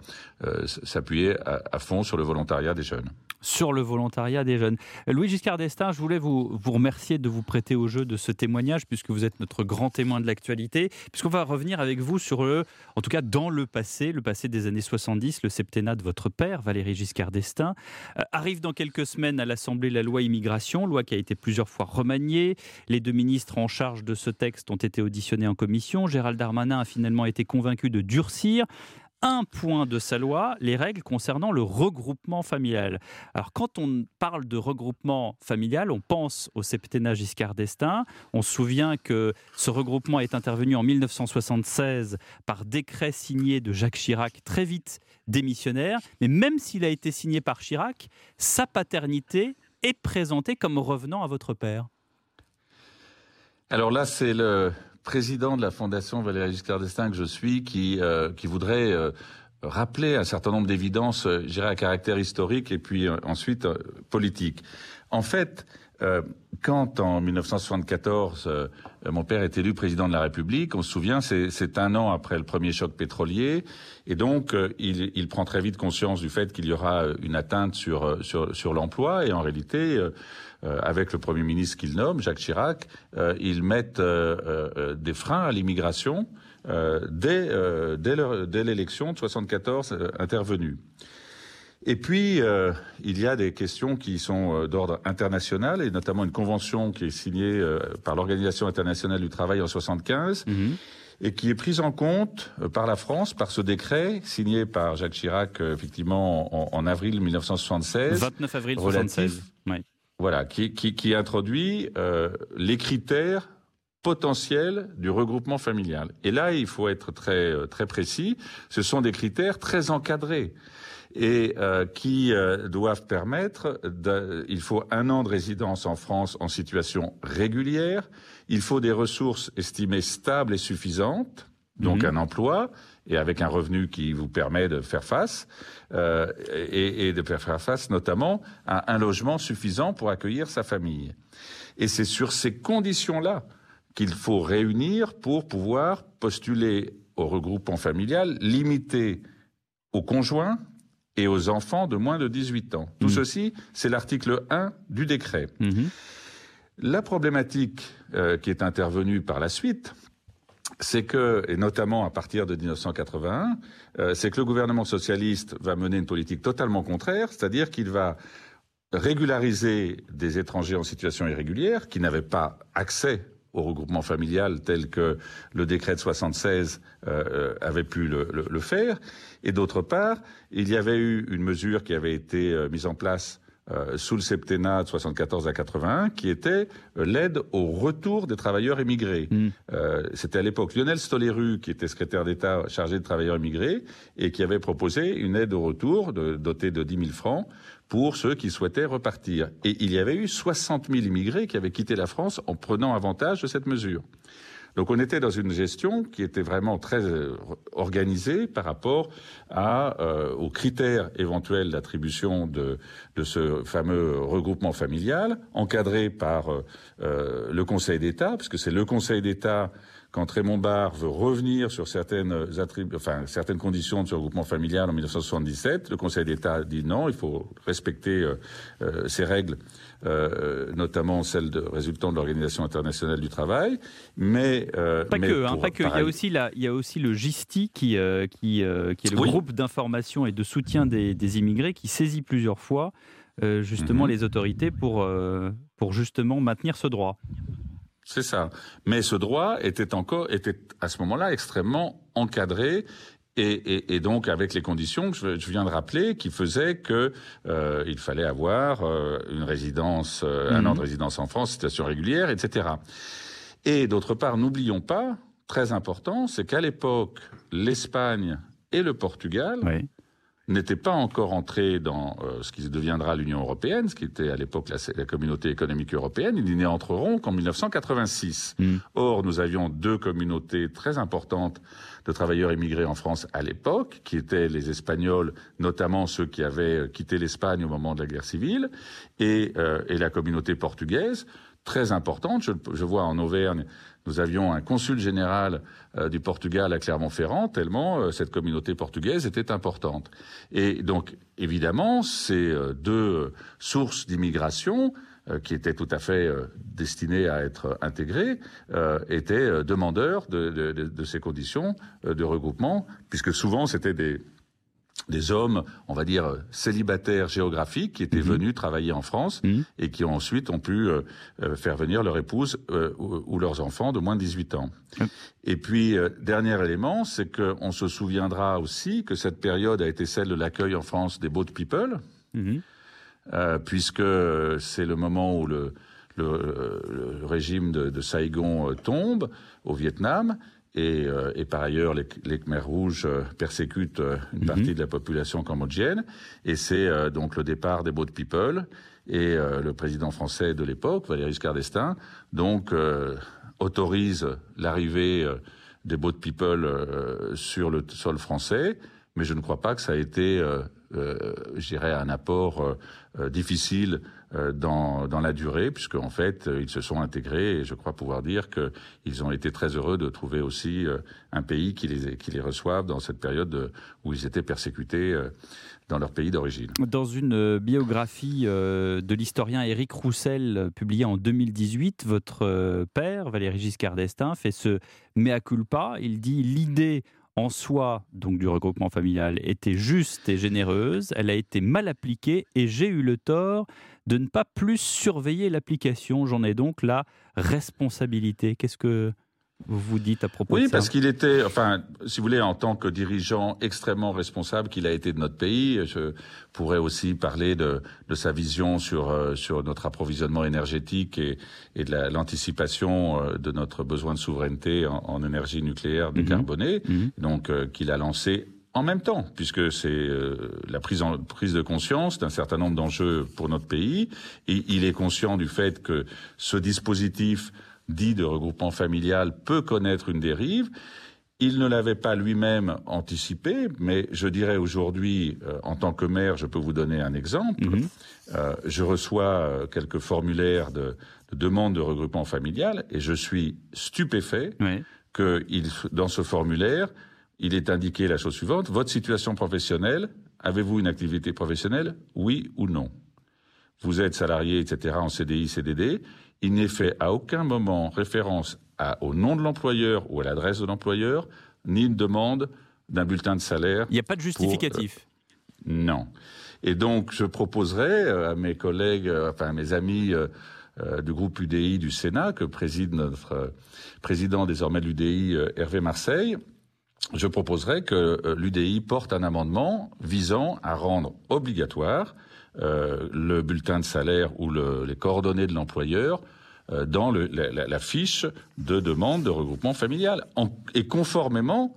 s'appuyer à, fond sur le volontariat des jeunes. sur le volontariat des jeunes. Louis Giscard d'Estaing, je voulais vous, vous remercier de vous prêter au jeu de ce témoignage, puisque vous êtes notre grand témoin de l'actualité, puisqu'on va revenir avec vous sur le, en tout cas dans le passé, le passé des années 70, le septennat de votre père, Valéry Giscard d'Estaing. Euh, arrive dans quelques semaines à l'Assemblée la loi immigration, loi qui a été plusieurs fois remaniée. Les deux ministres en charge de ce texte ont été auditionnés en commission. Gérald Darmanin a finalement été convaincu de durcir un point de sa loi, les règles concernant le regroupement familial. Alors quand on parle de regroupement familial, on pense au septennat Giscard d'Estaing. On se souvient que ce regroupement est intervenu en 1976 par décret signé de Jacques Chirac, très vite démissionnaire. Mais même s'il a été signé par Chirac, sa paternité est présentée comme revenant à votre père. Alors là, c'est le président de la Fondation Valéry Giscard d'Estaing que je suis qui, euh, qui voudrait euh, rappeler un certain nombre d'évidences, euh, je dirais à caractère historique et puis euh, ensuite euh, politique. En fait, quand en 1974 euh, mon père est élu président de la République, on se souvient, c'est un an après le premier choc pétrolier, et donc il, il prend très vite conscience du fait qu'il y aura une atteinte sur sur, sur l'emploi, et en réalité. Euh, avec le Premier ministre qu'il nomme, Jacques Chirac, euh, ils mettent euh, euh, des freins à l'immigration euh, dès, euh, dès l'élection de 74 euh, intervenue. Et puis, euh, il y a des questions qui sont euh, d'ordre international, et notamment une convention qui est signée euh, par l'Organisation internationale du travail en 75, et qui est prise en compte par la France par ce décret signé par Jacques Chirac, euh, effectivement, en, en avril 1976. 29 avril relatif- 76. Ouais. Voilà, qui, qui, qui introduit euh, les critères potentiels du regroupement familial. Et là, il faut être très, euh, très précis. Ce sont des critères très encadrés et euh, qui euh, doivent permettre, de, il faut un an de résidence en France en situation régulière, il faut des ressources estimées stables et suffisantes, donc un emploi et avec un revenu qui vous permet de faire face euh, et, et de faire face notamment à un logement suffisant pour accueillir sa famille. Et c'est sur ces conditions-là qu'il faut réunir pour pouvoir postuler au regroupement familial limité aux conjoints et aux enfants de moins de 18 ans. Tout ceci, c'est l'article 1 du décret. La problématique euh, qui est intervenue par la suite, c'est que, et notamment à partir de 1981, euh, c'est que le gouvernement socialiste va mener une politique totalement contraire, c'est-à-dire qu'il va régulariser des étrangers en situation irrégulière qui n'avaient pas accès au regroupement familial tel que le décret de 76 euh, euh, avait pu le, le- le faire. Et d'autre part, il y avait eu une mesure qui avait été euh, mise en place euh, sous le septennat de 74 à 81, qui était euh, l'aide au retour des travailleurs émigrés. Euh, C'était à l'époque Lionel Stoléru, qui était secrétaire d'État chargé de travailleurs émigrés, et qui avait proposé une aide au retour de, dotée de 10 000 francs pour ceux qui souhaitaient repartir. Et il y avait eu 60 000 immigrés qui avaient quitté la France en prenant avantage de cette mesure. Donc on était dans une gestion qui était vraiment très euh, organisée par rapport euh, aux critères éventuels d'attribution de, ce fameux regroupement familial, encadré par euh, le Conseil d'État, puisque c'est le Conseil d'État quand Raymond Barre veut revenir sur certaines, attribu- enfin, certaines conditions de ce regroupement familial en 1977, le Conseil d'État dit non, il faut respecter euh, euh, ces règles, euh, notamment celles de, résultant de l'Organisation internationale du travail. Mais, euh, Pas mais que, hein, pas que. Il y, a aussi la, il y a aussi le GISTI qui, qui, qui est le Oui. groupe d'information et de soutien des, des immigrés qui saisit plusieurs fois justement Mhm. les autorités pour, pour justement maintenir ce droit. C'est ça. Mais ce droit était encore, était à ce moment-là extrêmement encadré Et, et, et, donc avec les conditions que je, je viens de rappeler, qui faisaient que euh, il fallait avoir euh, une résidence, euh, un an de résidence en France, situation régulière, etc. Et d'autre part, n'oublions pas, très important, c'est qu'à l'époque, l'Espagne et le Portugal n'étaient pas encore entrés dans euh, ce qui deviendra l'Union européenne, ce qui était à l'époque la, la communauté économique européenne. Ils n'y entreront qu'en 1986. Or, nous avions deux communautés très importantes de travailleurs immigrés en France à l'époque, qui étaient les Espagnols, notamment ceux qui avaient euh, quitté l'Espagne au moment de la guerre civile, et, euh, et la communauté portugaise, très importante. Je, je vois en Auvergne, nous avions un consul général euh, du Portugal à Clermont-Ferrand, tellement euh, cette communauté portugaise était importante. Et donc, évidemment, ces euh, deux sources d'immigration qui étaient tout à fait destinées à être intégrées, étaient demandeurs de, de, ces conditions de regroupement, puisque souvent c'était des, des hommes, on va dire, euh, célibataires géographiques qui étaient venus travailler en France et qui ont ensuite ont pu euh, euh, faire venir leur épouse euh, ou, ou leurs enfants de moins de 18 ans. Et puis, euh, dernier élément, c'est qu'on se souviendra aussi que cette période a été celle de l'accueil en France des boat people, euh, puisque c'est le moment où le, le, le régime de, de Saigon euh, tombe au Vietnam. Et, euh, et par ailleurs, les, les Khmers rouges euh, persécutent euh, une partie de la population cambodgienne. Et c'est euh, donc le départ des boat people. Et euh, le président français de l'époque, Valéry Giscard d'Estaing, donc euh, autorise l'arrivée euh, des boat people euh, sur le sol français. Mais je ne crois pas que ça a été, euh, euh, je dirais, un apport euh, difficile dans, dans la durée, puisque en fait, euh, ils se sont intégrés et je crois pouvoir dire qu'ils ont été très heureux de trouver aussi euh, un pays qui les, qui les reçoive dans cette période de- où ils étaient persécutés euh, dans leur pays d'origine. Dans une euh, biographie euh, de l'historien Éric Roussel euh, publiée en 2018, votre euh, père, Valéry Giscard d'Estaing, fait ce mea culpa. Il dit l'idée en soi, donc du regroupement familial, était juste et généreuse. Elle a été mal appliquée et j'ai eu le tort de ne pas plus surveiller l'application. J'en ai donc la responsabilité. Qu'est-ce que vous vous dites à propos de Oui, ça parce qu'il était, enfin, si vous voulez, en tant que dirigeant extrêmement responsable qu'il a été de notre pays, je pourrais aussi parler de, de sa vision sur, euh, sur notre approvisionnement énergétique et, et de la- l'anticipation euh, de notre besoin de souveraineté en, en énergie nucléaire décarbonée, donc euh, qu'il a lancé en même temps, puisque c'est euh, la prise, en, prise de conscience d'un certain nombre d'enjeux pour notre pays, et il est conscient du fait que ce dispositif dit de regroupement familial peut connaître une dérive. Il ne l'avait pas lui-même anticipé, mais je dirais aujourd'hui, euh, en tant que maire, je peux vous donner un exemple. Euh, je reçois quelques formulaires de, de demande de regroupement familial et je suis stupéfait que il, dans ce formulaire, il est indiqué la chose suivante votre situation professionnelle, avez-vous une activité professionnelle, oui ou non? Vous êtes salarié, etc., en CDI, CDD. Il n'est fait à aucun moment référence à- au nom de l'employeur ou à l'adresse de l'employeur, ni une demande d'un bulletin de salaire. Il n'y a pas de justificatif. non. Et donc, je proposerai euh, à mes collègues, euh, enfin à mes amis euh, euh, du groupe UDI du Sénat, que préside notre euh, président désormais de l'UDI, euh, Hervé Marseille, je proposerai que euh, l'UDI porte un amendement visant à rendre obligatoire euh, le bulletin de salaire ou le- les coordonnées de l'employeur euh, dans le- la, fiche de demande de regroupement familial, et conformément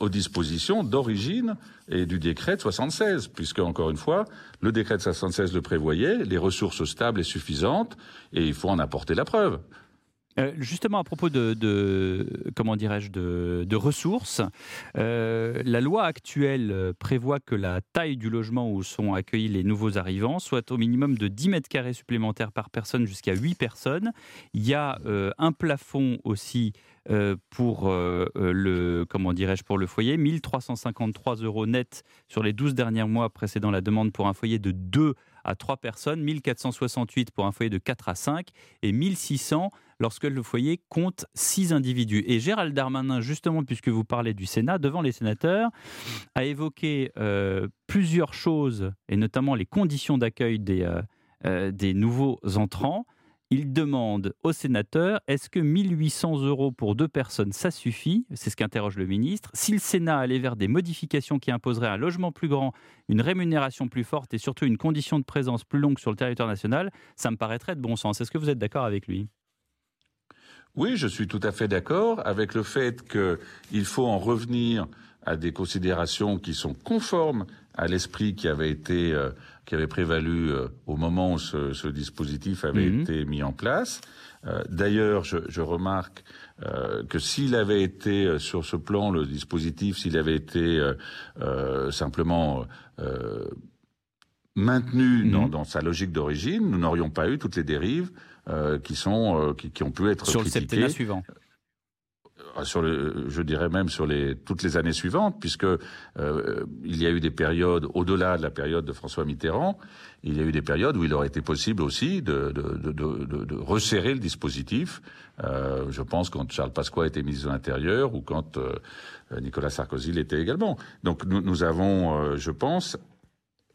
aux dispositions d'origine et du décret de 76, puisque, encore une fois, le décret de 76 le prévoyait, les ressources stables et suffisantes, et il faut en apporter la preuve. Euh, justement, à propos de, comment dirais-je, de, ressources, euh, la loi actuelle prévoit que la taille du logement où sont accueillis les nouveaux arrivants soit au minimum de 10 mètres carrés supplémentaires par personne jusqu'à 8 personnes. Il y a euh, un plafond aussi pour le comment dirais-je pour le foyer 1353 euros net sur les 12 derniers mois précédant la demande pour un foyer de 2 à 3 personnes 1468 pour un foyer de 4 à 5 et 1600 lorsque le foyer compte 6 individus. Et Gérald Darmanin justement puisque vous parlez du Sénat devant les sénateurs a évoqué euh, plusieurs choses et notamment les conditions d'accueil des, euh, euh, des nouveaux entrants Il demande aux sénateurs est-ce que 1800 euros pour deux personnes, ça suffit? C'est ce qu'interroge le ministre. Si le Sénat allait vers des modifications qui imposeraient un logement plus grand, une rémunération plus forte et surtout une condition de présence plus longue sur le territoire national, ça me paraîtrait de bon sens. Est-ce que vous êtes d'accord avec lui? Oui, je suis tout à fait d'accord avec le fait qu'il faut en revenir à des considérations qui sont conformes à l'esprit qui avait été euh, qui avait prévalu euh, au moment où ce, ce dispositif avait Mhm. été mis en place. Euh, D'ailleurs, je, je remarque euh, que s'il avait été euh, sur ce plan le dispositif, s'il avait été euh, euh, simplement euh, maintenu dans, dans sa logique d'origine, nous n'aurions pas eu toutes les dérives euh, qui sont euh, qui, qui ont pu être Sur le septennat suivant. Euh, sur le, je dirais même sur les, toutes les années suivantes, puisque euh, il y a eu des périodes, au-delà de la période de François Mitterrand, il y a eu des périodes où il aurait été possible aussi de, de, de, de, resserrer le dispositif. Euh, je pense quand Charles Pasqua était ministre de l'Intérieur ou quand euh, Nicolas Sarkozy l'était également. Donc nous, nous avons, euh, je pense,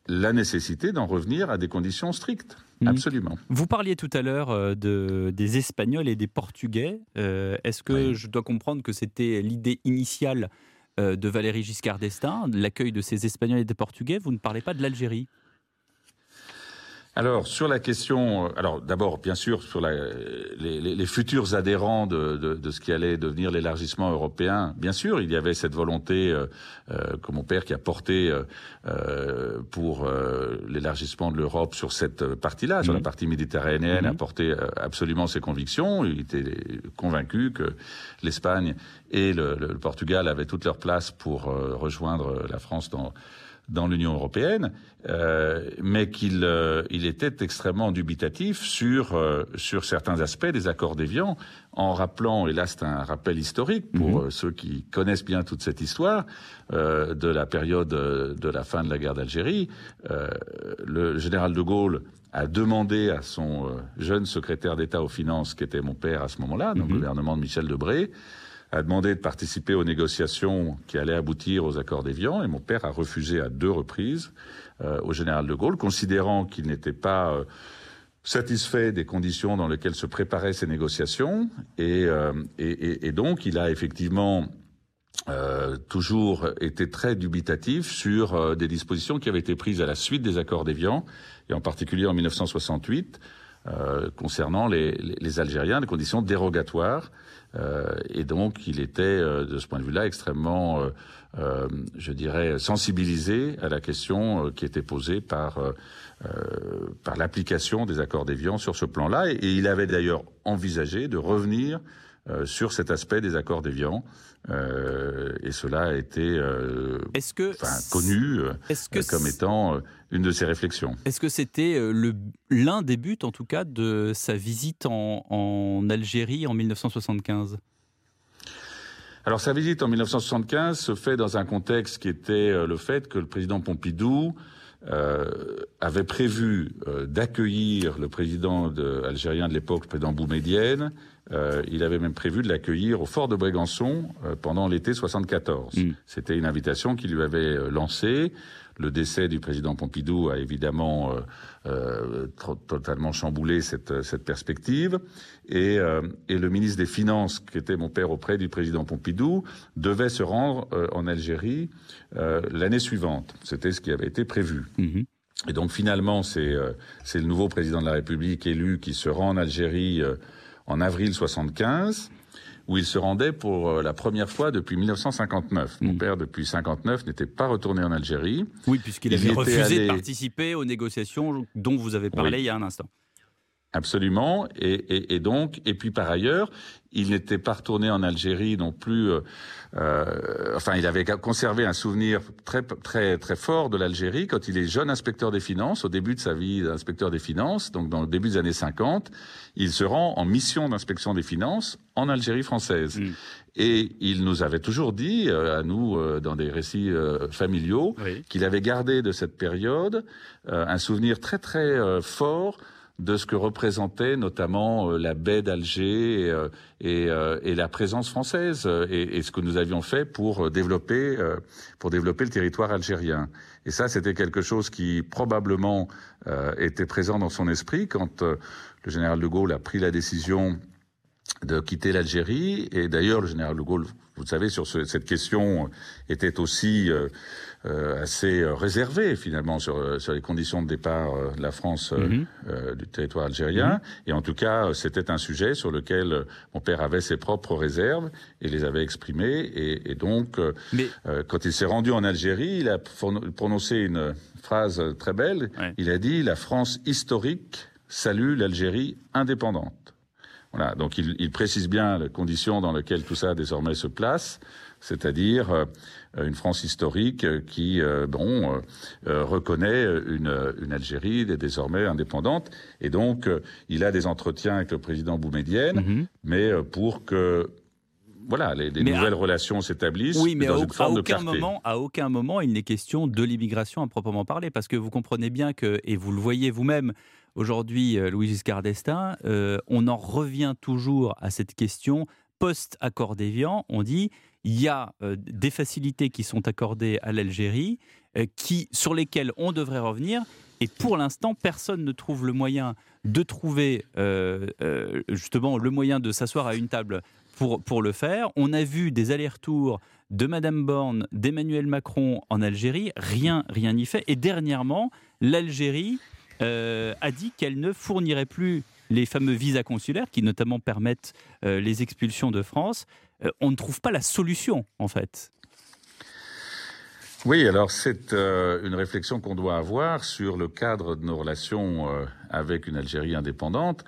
la nécessité d'en revenir à des conditions strictes. Mhm. Absolument. Vous parliez tout à l'heure euh, de, des Espagnols et des Portugais. Euh, Est-ce que je dois comprendre que c'était l'idée initiale euh, de Valéry Giscard d'Estaing, l'accueil de ces Espagnols et des Portugais? Vous ne parlez pas de l'Algérie? Alors sur la question, euh, alors d'abord bien sûr sur la, les, les- les futurs adhérents de, de- de ce qui allait devenir l'élargissement européen, bien sûr il y avait cette volonté euh, euh, que mon père qui a porté euh, pour euh, l'élargissement de l'Europe sur cette partie-là, sur la partie méditerranéenne, Mhm. a porté absolument ses convictions. Il était convaincu que l'Espagne et le, le- le Portugal avaient toute leur place pour euh, rejoindre la France dans dans l'Union européenne, euh, mais qu'il euh, il était extrêmement dubitatif sur euh, sur certains aspects des accords d'Évian, en rappelant, et là c'est un rappel historique pour euh, ceux qui connaissent bien toute cette histoire euh, de la période euh, de la fin de la guerre d'Algérie, euh, le général de Gaulle a demandé à son jeune secrétaire d'État aux finances, qui était mon père à ce moment-là, dans le gouvernement de Michel Debré, a demandé de participer aux négociations qui allaient aboutir aux accords d'Évian, et mon père a refusé à deux reprises euh, au général de Gaulle, considérant qu'il n'était pas euh, satisfait des conditions dans lesquelles se préparaient ces négociations, et, euh, donc il a effectivement toujours été très dubitatif sur des dispositions qui avaient été prises à la suite des accords d'Évian, et en particulier en 1968, euh, concernant les, les, Algériens, les conditions dérogatoires. Euh, et donc, il était, euh, de ce point de vue-là, extrêmement, euh, euh, je dirais, sensibilisé à la question euh, qui était posée par, par l'application des accords d'Évian sur ce plan-là. Et, et il avait d'ailleurs envisagé de revenir sur cet aspect des accords d'Évian. Euh, et cela a été euh, que enfin, connu est-ce que comme étant une de ses réflexions. Est-ce que c'était euh, l'un des buts, en tout cas, de sa visite en, en Algérie en 1975 Alors sa visite en 1975 se fait dans un contexte qui était euh, le fait que le président Pompidou euh, avait prévu euh, d'accueillir le président de- algérien de l'époque, le président Boumedienne. Euh, il avait même prévu de l'accueillir au fort de Brégançon euh, pendant l'été 74. C'était une invitation qu'il lui avait euh, lancée. Le décès du président Pompidou a évidemment euh, totalement chamboulé cette, cette perspective. Et, euh, et le ministre des Finances, qui était mon père auprès du président Pompidou, devait se rendre euh, en Algérie l'année suivante. C'était ce qui avait été prévu. Et donc finalement, c'est le nouveau président de la République élu qui se rend en Algérie en avril 75 où il se rendait pour euh, la première fois depuis 1959. Mon père, depuis 59, n'était pas retourné en Algérie. Oui, puisqu'il Il avait refusé de participer aux négociations dont vous avez parlé Oui. il y a un instant. Absolument. Et, et, et donc, et puis par ailleurs, il n'était pas retourné en Algérie non plus. Euh, enfin, il avait conservé un souvenir très très très fort de l'Algérie quand il est jeune inspecteur des finances, au début de sa vie d'inspecteur des finances, donc dans le début des années 50, il se rend en mission d'inspection des finances en Algérie française. Et il nous avait toujours dit, euh, à nous, euh, dans des récits euh, familiaux, qu'il avait gardé de cette période un souvenir très très fort de ce que représentait notamment euh, la baie d'Alger et, euh, euh, et, la présence française et, et, ce que nous avions fait pour développer, pour développer le territoire algérien. Et ça, c'était quelque chose qui probablement était présent dans son esprit quand le général de Gaulle a pris la décision de quitter l'Algérie. Et d'ailleurs, le général de Gaulle, vous le savez, sur ce, cette question était aussi euh, assez euh, réservé finalement sur, euh, sur les conditions de départ de la France mhm. du territoire algérien. Mhm. Et en tout cas, c'était un sujet sur lequel mon père avait ses propres réserves et les avait exprimées. Et, et donc, Mais... quand il s'est rendu en Algérie, il a prononcé une phrase très belle. Il a dit La France historique salue l'Algérie indépendante. Voilà, donc il, il, précise bien les conditions dans lesquelles tout ça désormais se place, c'est-à-dire une France historique qui, euh, bon, euh, reconnaît une, une, Algérie désormais indépendante. Et donc, euh, il a des entretiens avec le président Boumedienne, mm-hmm. mais pour que voilà, les, nouvelles relations s'établissent. Oui, mais dans à, une forme aucun moment, à aucun moment, il n'est question de l'immigration à proprement parler, parce que vous comprenez bien que, et vous le voyez vous-même, aujourd'hui, Louis Giscard d'Estaing, on en revient toujours à cette question post-accord d'Évian. On dit il y a euh, des facilités qui sont accordées à l'Algérie, euh, sur lesquelles on devrait revenir. Et pour l'instant, personne ne trouve le moyen de trouver euh, justement le moyen de s'asseoir à une table pour, pour le faire. On a vu des allers-retours de Madame Borne, d'Emmanuel Macron en Algérie. Rien, rien n'y fait. Et dernièrement, l'Algérie a dit qu'elle ne fournirait plus les fameux visas consulaires qui notamment permettent les expulsions de France. Euh, on ne trouve pas la solution, en fait. Oui, alors c'est euh, une réflexion qu'on doit avoir sur le cadre de nos relations euh, avec une Algérie indépendante,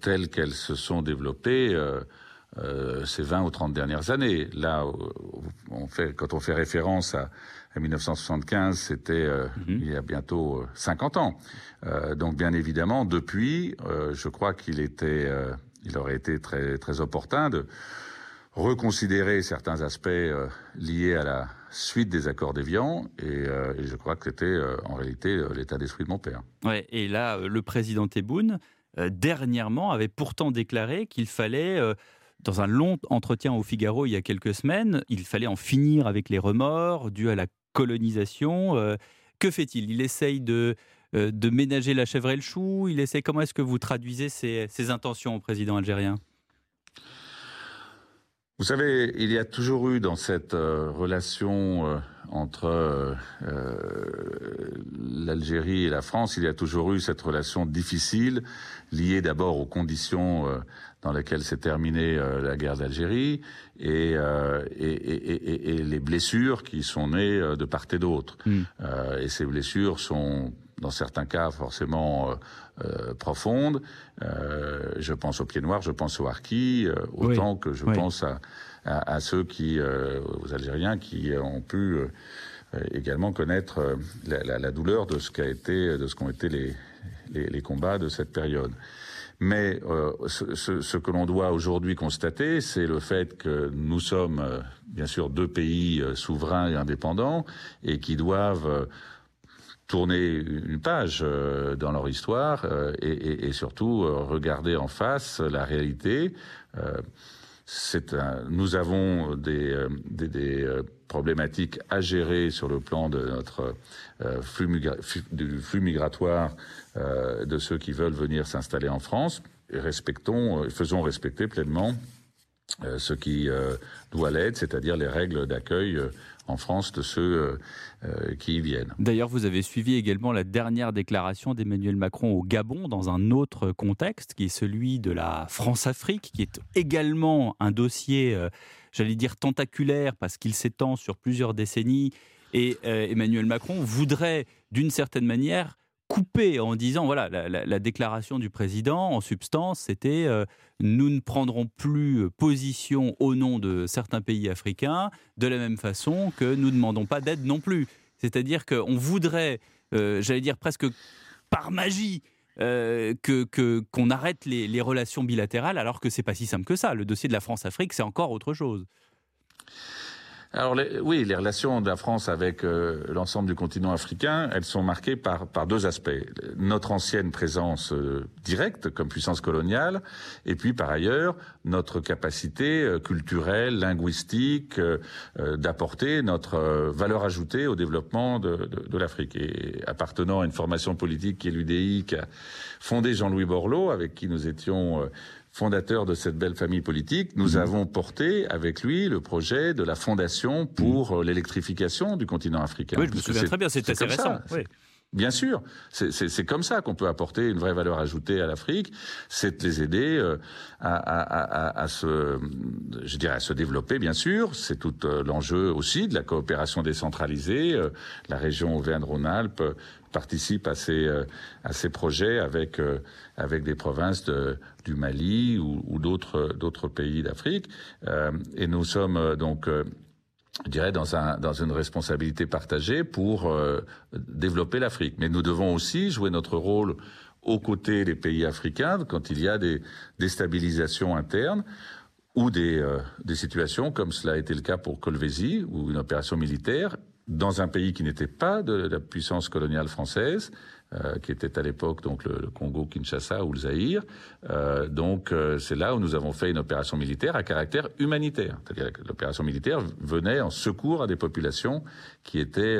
telles qu'elles se sont développées ces 20 ou 30 dernières années. Là, on fait, quand on fait référence à, 1975, c'était mhm. il y a bientôt 50 ans. donc bien évidemment, depuis, je crois qu'il était, il aurait été très, très opportun de reconsidérer certains aspects euh, liés à la suite des accords d'Évian, et, euh, et, je crois que c'était euh, en réalité l'état d'esprit de mon père. Ouais, et là, le président Tebboune, dernièrement, avait pourtant déclaré qu'il fallait dans un long entretien au Figaro il y a quelques semaines, il fallait en finir avec les remords dus à la colonisation. que fait-il? Il essaye de, de ménager la chèvre et le chou? Il essaie. Comment est-ce que vous traduisez ces, ces intentions au président algérien? Vous savez, il y a toujours eu dans cette euh, relation euh, entre euh, l'Algérie et la France, il y a toujours eu cette relation difficile, liée d'abord aux conditions dans lesquelles s'est terminée la guerre d'Algérie et, et, et, les blessures qui sont nées de part et d'autre. Mm. et ces blessures sont dans certains cas forcément euh, profonde. Euh, je pense aux pieds noirs, je pense aux harkis, euh, autant que je pense à, à, ceux qui, aux Algériens qui ont pu également connaître la, la, douleur de ce qu'a été, de ce qu'ont été les, les, les, combats de cette période. Mais ce, ce, ce, que l'on doit aujourd'hui constater, c'est le fait que nous sommes bien sûr deux pays souverains et indépendants et qui doivent tourner une page euh, dans leur histoire euh, et, surtout euh, regarder en face la réalité. nous avons des, problématiques à gérer sur le plan de notre flux, du flux migratoire de ceux qui veulent venir s'installer en France. Respectons, faisons respecter pleinement ce qui doit l'être, c'est-à-dire les règles d'accueil en France de ceux euh, euh, qui y viennent. D'ailleurs, vous avez suivi également la dernière déclaration d'Emmanuel Macron au Gabon dans un autre contexte, qui est celui de la France-Afrique, qui est également un dossier, euh, j'allais dire, tentaculaire, parce qu'il s'étend sur plusieurs décennies. Et Emmanuel Macron voudrait, d'une certaine manière, couper en disant voilà la, déclaration du président en substance c'était euh, nous ne prendrons plus position au nom de certains pays africains de la même façon que nous ne demandons pas d'aide non plus. C'est-à-dire qu'on voudrait euh, j'allais dire presque par magie euh, que qu'on arrête les, les, relations bilatérales alors que c'est pas si simple que ça. Le dossier de la France-Afrique c'est encore autre chose Alors les- oui, les relations de la France avec euh, l'ensemble du continent africain, elles sont marquées par, par deux aspects. Notre ancienne présence euh, directe comme puissance coloniale, et puis par ailleurs notre capacité euh, culturelle, linguistique, d'apporter notre valeur ajoutée au développement de, de- de l'Afrique. Et appartenant à une formation politique qui est l'UDI, qui a fondé Jean-Louis Borloo, avec qui nous étions... fondateur de cette belle famille politique, nous avons porté avec lui le projet de la fondation pour euh, l'électrification du continent africain. Oui, je me souviens très bien, c'est assez récent, oui. Bien sûr, c'est- comme ça qu'on peut apporter une vraie valeur ajoutée à l'Afrique, c'est de les aider euh, à, à- à- à- se, je dirais, à se développer, bien sûr. C'est tout euh, l'enjeu aussi de la coopération décentralisée. Euh, La région Auvergne-Rhône-Alpes participe à ces, à ces projets avec, avec des provinces de- du Mali ou, ou d'autres d'autres pays d'Afrique. Et nous sommes donc je dirais, dans, un, dans une responsabilité partagée pour euh, développer l'Afrique. Mais nous devons aussi jouer notre rôle aux côtés des pays africains quand il y a des déstabilisations internes ou des, euh, des situations comme cela a été le cas pour Colvézi, ou une opération militaire, dans un pays qui n'était pas de la puissance coloniale française, euh, qui était à l'époque donc le, le Congo, Kinshasa ou le Zaïre. Euh, donc euh, c'est là où nous avons fait une opération militaire à caractère humanitaire. C'est-à-dire que l'opération militaire venait en secours à des populations qui étaient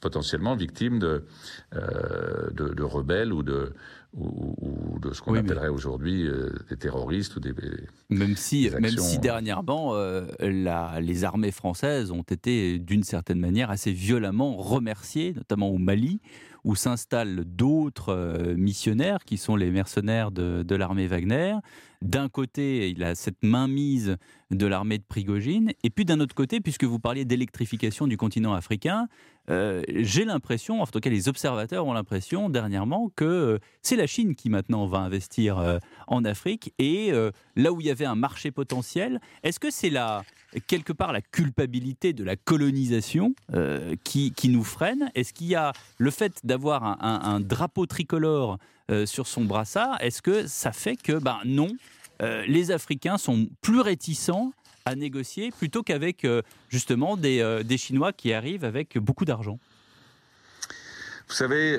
potentiellement victimes de, de, de rebelles ou de, ou, ou de ce qu'on Oui, mais- appellerait aujourd'hui euh, des terroristes ou des, Même si, des même si dernièrement, euh, la- les armées françaises ont été d'une certaine manière assez violemment remerciées, notamment au Mali, où s'installent d'autres euh, missionnaires qui sont les mercenaires de, l'armée Wagner. D'un côté, il a cette mainmise de l'armée de Prigogine, et puis d'un autre côté, puisque vous parliez d'électrification du continent africain, euh, j'ai l'impression, en tout cas les observateurs ont l'impression dernièrement que euh, c'est la Chine qui maintenant va investir en Afrique et là où il y avait un marché potentiel, est-ce que c'est la quelque part la culpabilité de la colonisation euh, qui, qui nous freine Est-ce qu'il y a le fait d'avoir un, drapeau tricolore euh, sur son brassard Est-ce que ça fait que ben non, euh, les Africains sont plus réticents à négocier plutôt qu'avec justement des, des Chinois qui arrivent avec beaucoup d'argent? Vous savez,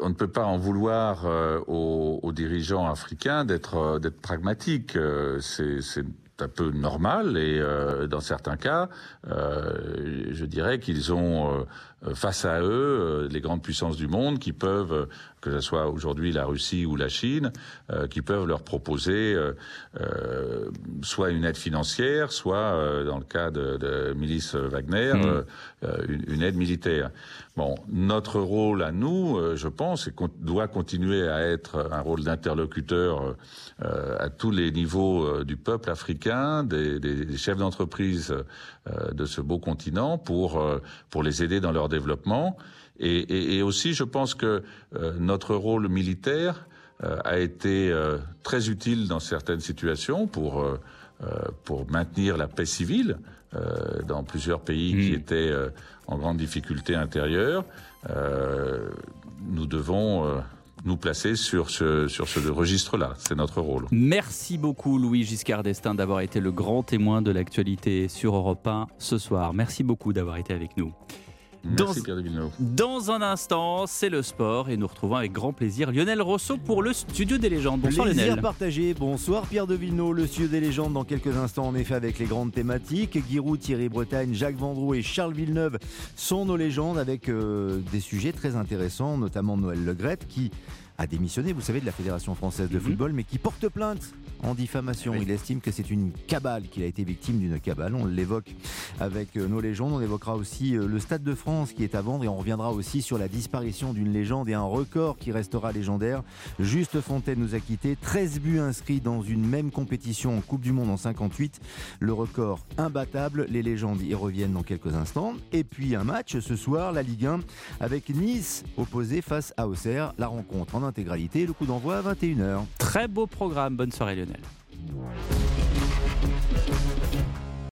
on ne peut pas en vouloir aux, dirigeants africains d'être euh, pragmatiques. C'est un peu normal et euh, dans certains cas, euh, je dirais qu'ils ont euh, face à eux euh, les grandes puissances du monde qui peuvent, que ce soit aujourd'hui la Russie ou la Chine, euh, qui peuvent leur proposer euh, euh, soit une aide financière, soit euh, dans le cas de, de milice Wagner, Mhm. euh, une, une aide militaire. Bon, notre rôle à nous, euh, je pense, et qu'on doit continuer à être un rôle d'interlocuteur euh, à tous les niveaux du peuple africain, des, des- des chefs d'entreprise euh, de ce beau continent, pour euh, pour les aider dans leur développement. Et, et- et aussi, je pense que euh, notre rôle militaire euh, a été euh, très utile dans certaines situations pour pour maintenir la paix civile dans plusieurs pays qui étaient euh, en grande difficulté intérieure. Nous devons nous placer sur ce, sur ce registre-là. C'est notre rôle. Merci beaucoup Louis Giscard d'Estaing d'avoir été le grand témoin de l'actualité sur Europe 1 ce soir. Merci beaucoup d'avoir été avec nous. Merci Pierre de Villeneuve. Dans un instant, c'est le sport et nous retrouvons avec grand plaisir Lionel Rousseau pour le studio des légendes. Bonsoir Plaisir Lionel. partagé. Bonsoir Pierre de Villeneuve, le studio des légendes dans quelques instants en effet avec les grandes thématiques. Giroud, Thierry Bretagne, Jacques Vendroux et Charles Villeneuve sont nos légendes avec euh, des sujets très intéressants, notamment Noël Legrette qui a démissionné, vous savez, de la Fédération française Mhm. de football, mais qui porte plainte en diffamation. Il estime que c'est une cabale, qu'il a été victime d'une cabale. On l'évoque avec euh, nos légendes. On évoquera aussi euh, le Stade de France qui est à vendre et on reviendra aussi sur la disparition d'une légende et un record qui restera légendaire. Juste Fontaine nous a quittés. 13 buts inscrits dans une même compétition en Coupe du Monde en 58. Le record imbattable. Les légendes y reviennent dans quelques instants. Et puis un match ce soir, la Ligue 1, avec Nice opposé face à Auxerre. La rencontre en intégralité. Le coup d'envoi à 21h. Très beau programme. Bonne soirée Lionel. thank you